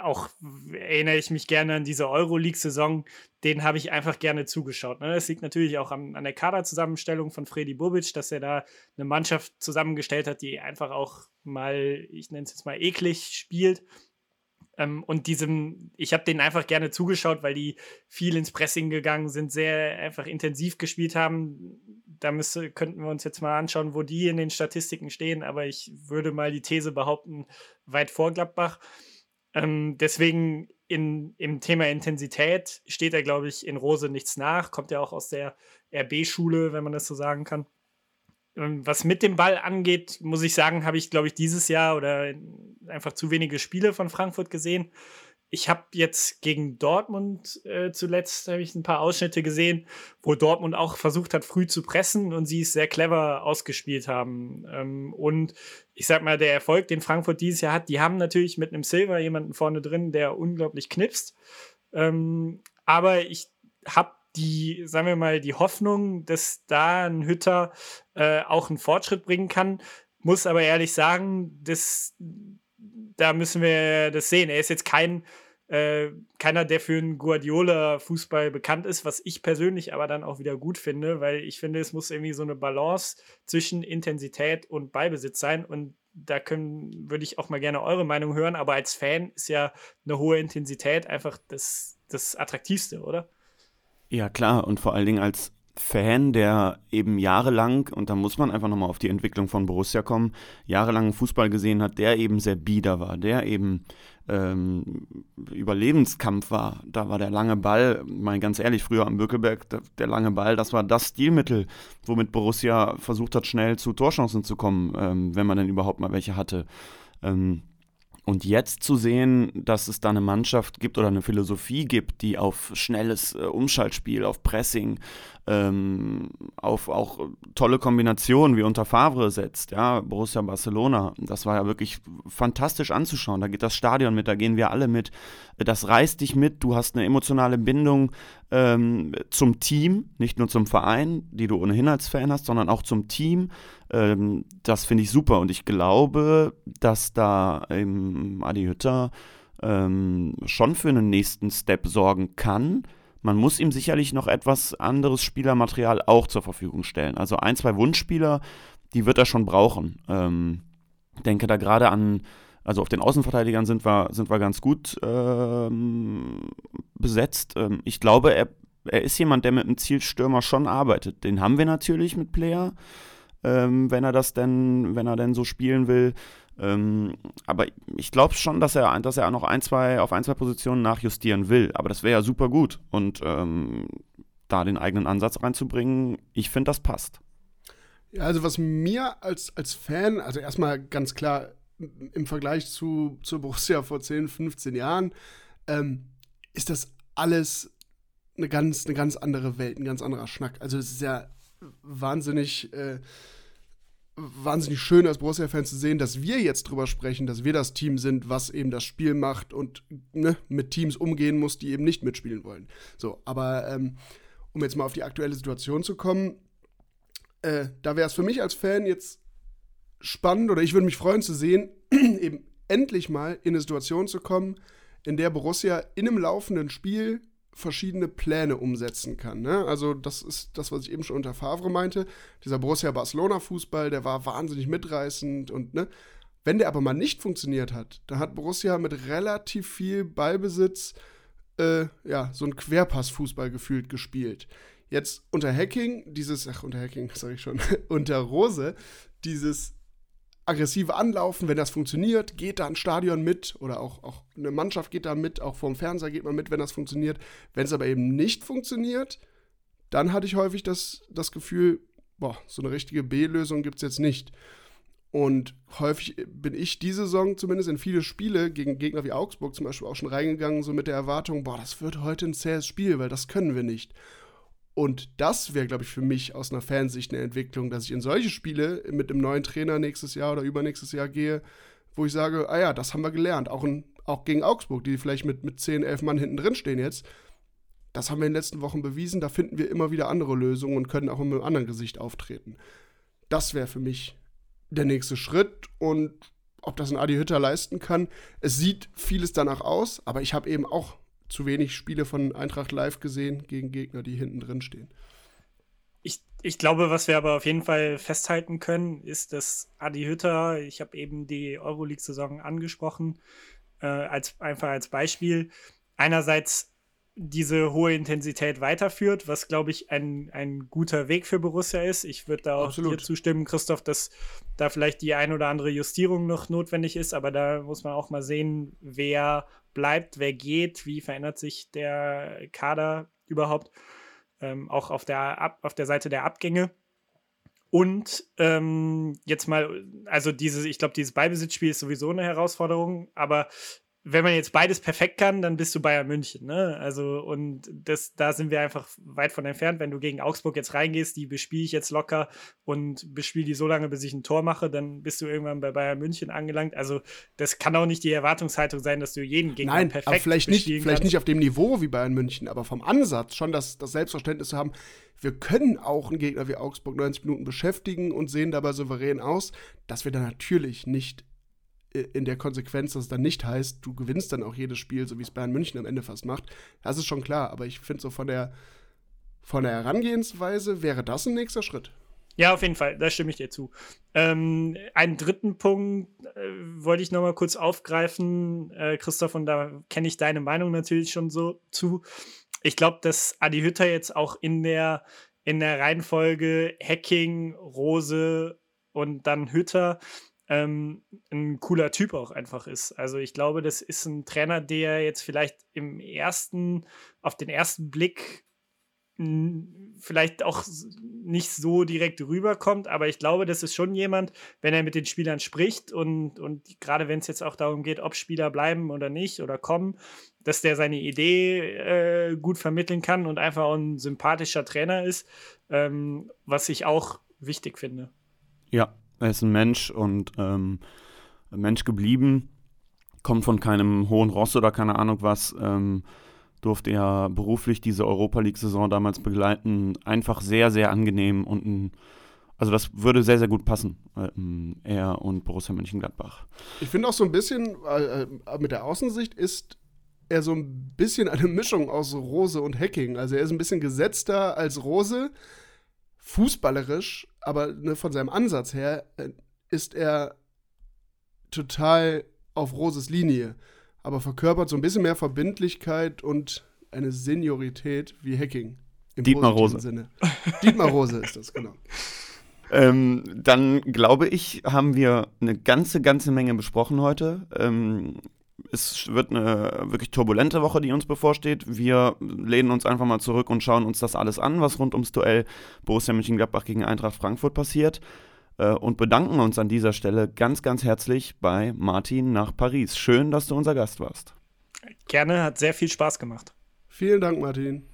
[SPEAKER 7] auch erinnere ich mich gerne an diese Euroleague-Saison, den habe ich einfach gerne zugeschaut. Ne? Das liegt natürlich auch an, an der Kaderzusammenstellung von Freddy Bubic, dass er da eine Mannschaft zusammengestellt hat, die einfach auch mal, ich nenne es jetzt mal eklig spielt ähm, und diesem, ich habe denen einfach gerne zugeschaut, weil die viel ins Pressing gegangen sind, sehr einfach intensiv gespielt haben. Da müsste, könnten wir uns jetzt mal anschauen, wo die in den Statistiken stehen, aber ich würde mal die These behaupten, weit vor Gladbach. Ähm, deswegen in, im Thema Intensität steht er, glaube ich, in Rose nichts nach. Kommt ja auch aus der RB-Schule, wenn man das so sagen kann. Ähm, was mit dem Ball angeht, muss ich sagen, habe ich, glaube ich, dieses Jahr oder einfach zu wenige Spiele von Frankfurt gesehen. Ich habe jetzt gegen Dortmund äh, zuletzt habe ich ein paar Ausschnitte gesehen, wo Dortmund auch versucht hat, früh zu pressen und sie es sehr clever ausgespielt haben. Ähm, und ich sag mal, der Erfolg, den Frankfurt dieses Jahr hat, die haben natürlich mit einem Silver jemanden vorne drin, der unglaublich knipst. Ähm, aber ich habe die, sagen wir mal, die Hoffnung, dass da ein Hütter äh, auch einen Fortschritt bringen kann. Muss aber ehrlich sagen, das, da müssen wir das sehen. Er ist jetzt kein, äh, keiner, der für einen Guardiola-Fußball bekannt ist, was ich persönlich aber dann auch wieder gut finde, weil ich finde, es muss irgendwie so eine Balance zwischen Intensität und Ballbesitz sein. Und da können, würde ich auch mal gerne eure Meinung hören, aber als Fan ist ja eine hohe Intensität einfach das, das Attraktivste, oder?
[SPEAKER 1] Ja, klar. Und vor allen Dingen als Fan, der eben jahrelang, und da muss man einfach nochmal auf die Entwicklung von Borussia kommen, jahrelang Fußball gesehen hat, der eben sehr bieder war, der eben ähm, Überlebenskampf war. Da war der lange Ball, mal ganz ehrlich, früher am Bökelberg, der, lange Ball, das war das Stilmittel, womit Borussia versucht hat, schnell zu Torchancen zu kommen, ähm, wenn man denn überhaupt mal welche hatte. Ähm, und jetzt zu sehen, dass es da eine Mannschaft gibt oder eine Philosophie gibt, die auf schnelles äh, Umschaltspiel, auf Pressing, ähm, auf auch tolle Kombinationen wie unter Favre setzt, ja, Borussia Barcelona, das war ja wirklich fantastisch anzuschauen. Da geht das Stadion mit, da gehen wir alle mit. Das reißt dich mit, du hast eine emotionale Bindung ähm, zum Team, nicht nur zum Verein, die du ohnehin als Fan hast, sondern auch zum Team. Ähm, das finde ich super und ich glaube, dass da ähm, Adi Hütter ähm, schon für einen nächsten Step sorgen kann. Man muss ihm sicherlich noch etwas anderes Spielermaterial auch zur Verfügung stellen. Also ein, zwei Wunschspieler, die wird er schon brauchen. Ähm, denke da gerade an, also auf den Außenverteidigern sind wir, sind wir ganz gut ähm, besetzt. Ähm, ich glaube, er, er ist jemand, der mit einem Zielstürmer schon arbeitet. Den haben wir natürlich mit Player, ähm, wenn er das denn, wenn er denn so spielen will. Ähm, aber ich glaube schon, dass er, dass er noch ein, zwei, auf ein, zwei Positionen nachjustieren will. Aber das wäre ja super gut. Und ähm, da den eigenen Ansatz reinzubringen, ich finde, das passt.
[SPEAKER 2] Ja, also was mir als, als Fan, also erstmal ganz klar im Vergleich zu, zu Borussia vor 10, 15 Jahren, ähm, ist das alles eine ganz, eine ganz andere Welt, ein ganz anderer Schnack. Also es ist ja wahnsinnig, äh, wahnsinnig schön als Borussia-Fan zu sehen, dass wir jetzt drüber sprechen, dass wir das Team sind, was eben das Spiel macht und ne, mit Teams umgehen muss, die eben nicht mitspielen wollen. So, aber ähm, um jetzt mal auf die aktuelle Situation zu kommen, äh, da wäre es für mich als Fan jetzt spannend oder ich würde mich freuen zu sehen, eben endlich mal in eine Situation zu kommen, in der Borussia in einem laufenden Spiel verschiedene Pläne umsetzen kann. Ne? Also das ist das, was ich eben schon unter Favre meinte. Dieser Borussia-Barcelona-Fußball, der war wahnsinnig mitreißend und ne, wenn der aber mal nicht funktioniert hat, dann hat Borussia mit relativ viel Ballbesitz äh, ja, so ein Querpass-Fußball gefühlt gespielt. Jetzt unter Hacking, dieses, ach, unter Hacking, sag ich schon, unter Rose, dieses aggressive Anlaufen, wenn das funktioniert, geht da ein Stadion mit oder auch, auch eine Mannschaft geht da mit, auch vorm Fernseher geht man mit, wenn das funktioniert. Wenn es aber eben nicht funktioniert, dann hatte ich häufig das, das Gefühl, boah, so eine richtige B-Lösung gibt es jetzt nicht. Und häufig bin ich diese Saison zumindest in viele Spiele gegen Gegner wie Augsburg zum Beispiel auch schon reingegangen, so mit der Erwartung, boah, das wird heute ein zähes Spiel, weil das können wir nicht. Und das wäre, glaube ich, für mich aus einer Fansicht eine Entwicklung, dass ich in solche Spiele mit einem neuen Trainer nächstes Jahr oder übernächstes Jahr gehe, wo ich sage, ah ja, das haben wir gelernt. Auch, in, auch gegen Augsburg, die vielleicht mit, mit 10, 11 Mann hinten drin stehen jetzt. Das haben wir in den letzten Wochen bewiesen. Da finden wir immer wieder andere Lösungen und können auch mit einem anderen Gesicht auftreten. Das wäre für mich der nächste Schritt und ob das ein Adi Hütter leisten kann. Es sieht vieles danach aus, aber ich habe eben auch zu wenig Spiele von Eintracht live gesehen gegen Gegner, die hinten drin stehen.
[SPEAKER 7] Ich, ich glaube, was wir aber auf jeden Fall festhalten können, ist, dass Adi Hütter, ich habe eben die Euroleague-Saison angesprochen, äh, als, einfach als Beispiel, einerseits diese hohe Intensität weiterführt, was, glaube ich, ein, ein guter Weg für Borussia ist. Ich würde da auch Absolut. dir zustimmen, Christoph, dass da vielleicht die ein oder andere Justierung noch notwendig ist, aber da muss man auch mal sehen, wer bleibt, wer geht, wie verändert sich der Kader überhaupt, ähm, auch auf der, Ab auf der Seite der Abgänge. Und ähm, jetzt mal, also dieses, ich glaube, dieses Beibesitzspiel ist sowieso eine Herausforderung, aber wenn man jetzt beides perfekt kann, dann bist du Bayern München, ne? Also, und das, da sind wir einfach weit von entfernt. Wenn du gegen Augsburg jetzt reingehst, die bespiele ich jetzt locker und bespiele die so lange, bis ich ein Tor mache, dann bist du irgendwann bei Bayern München angelangt. Also, das kann auch nicht die Erwartungshaltung sein, dass du jeden Gegner Nein, perfekt aber
[SPEAKER 2] vielleicht nicht, vielleicht kannst. nicht auf dem Niveau wie Bayern München, aber vom Ansatz schon das, das Selbstverständnis zu haben, wir können auch einen Gegner wie Augsburg 90 Minuten beschäftigen und sehen dabei souverän aus, dass wir dann natürlich nicht in der Konsequenz, dass es dann nicht heißt, du gewinnst dann auch jedes Spiel, so wie es Bayern München am Ende fast macht. Das ist schon klar, aber ich finde so von der, von der Herangehensweise wäre das ein nächster Schritt.
[SPEAKER 7] Ja, auf jeden Fall, da stimme ich dir zu. Ähm, einen dritten Punkt äh, wollte ich noch mal kurz aufgreifen, äh, Christoph, und da kenne ich deine Meinung natürlich schon so zu. Ich glaube, dass Adi Hütter jetzt auch in der, in der Reihenfolge Hacking, Rose und dann Hütter ähm, ein cooler Typ auch einfach ist. Also ich glaube, das ist ein Trainer, der jetzt vielleicht im ersten, auf den ersten Blick vielleicht auch nicht so direkt rüberkommt, aber ich glaube, das ist schon jemand, wenn er mit den Spielern spricht und, und gerade wenn es jetzt auch darum geht, ob Spieler bleiben oder nicht oder kommen, dass der seine Idee äh, gut vermitteln kann und einfach auch ein sympathischer Trainer ist, ähm, was ich auch wichtig finde.
[SPEAKER 1] Ja, er ist ein Mensch und ähm, Mensch geblieben, kommt von keinem hohen Ross oder keine Ahnung was. Ähm, durfte ja beruflich diese Europa League-Saison damals begleiten. Einfach sehr, sehr angenehm und ein, also das würde sehr, sehr gut passen, ähm, er und Borussia Mönchengladbach.
[SPEAKER 2] Ich finde auch so ein bisschen, äh, äh, mit der Außensicht ist er so ein bisschen eine Mischung aus Rose und Hacking. Also er ist ein bisschen gesetzter als Rose, fußballerisch aber ne, von seinem Ansatz her äh, ist er total auf Roses Linie, aber verkörpert so ein bisschen mehr Verbindlichkeit und eine Seniorität wie Hacking.
[SPEAKER 1] Im Dietmar Rose.
[SPEAKER 2] Sinne. Dietmar Rose ist das, genau.
[SPEAKER 1] Ähm, dann glaube ich, haben wir eine ganze, ganze Menge besprochen heute. Ähm, es wird eine wirklich turbulente Woche, die uns bevorsteht. Wir lehnen uns einfach mal zurück und schauen uns das alles an, was rund ums Duell Borussia Mönchengladbach gegen Eintracht Frankfurt passiert. Äh, und bedanken uns an dieser Stelle ganz, ganz herzlich bei Martin nach Paris. Schön, dass du unser Gast warst.
[SPEAKER 7] Gerne, hat sehr viel Spaß gemacht.
[SPEAKER 2] Vielen Dank, Martin.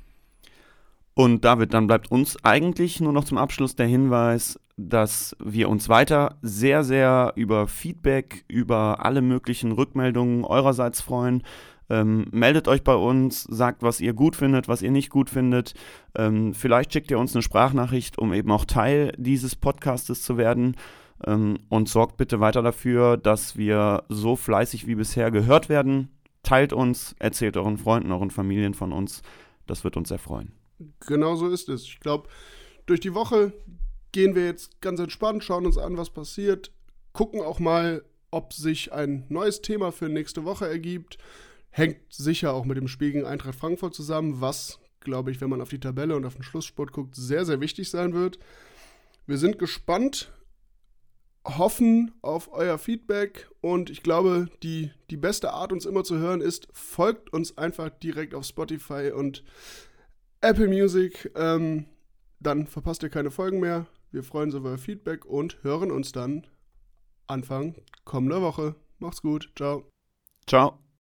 [SPEAKER 1] Und David, dann bleibt uns eigentlich nur noch zum Abschluss der Hinweis, dass wir uns weiter sehr, sehr über Feedback, über alle möglichen Rückmeldungen eurerseits freuen. Ähm, meldet euch bei uns, sagt, was ihr gut findet, was ihr nicht gut findet. Ähm, vielleicht schickt ihr uns eine Sprachnachricht, um eben auch Teil dieses Podcastes zu werden. Ähm, und sorgt bitte weiter dafür, dass wir so fleißig wie bisher gehört werden. Teilt uns, erzählt euren Freunden, euren Familien von uns. Das wird uns sehr freuen.
[SPEAKER 2] Genau so ist es. Ich glaube, durch die Woche gehen wir jetzt ganz entspannt, schauen uns an, was passiert, gucken auch mal, ob sich ein neues Thema für nächste Woche ergibt. Hängt sicher auch mit dem Spiel gegen Eintracht Frankfurt zusammen, was, glaube ich, wenn man auf die Tabelle und auf den Schlusssport guckt, sehr, sehr wichtig sein wird. Wir sind gespannt, hoffen auf euer Feedback und ich glaube, die, die beste Art, uns immer zu hören, ist, folgt uns einfach direkt auf Spotify und Apple Music. Ähm, dann verpasst ihr keine Folgen mehr. Wir freuen uns über Feedback und hören uns dann Anfang kommender Woche. Macht's gut. Ciao.
[SPEAKER 1] Ciao.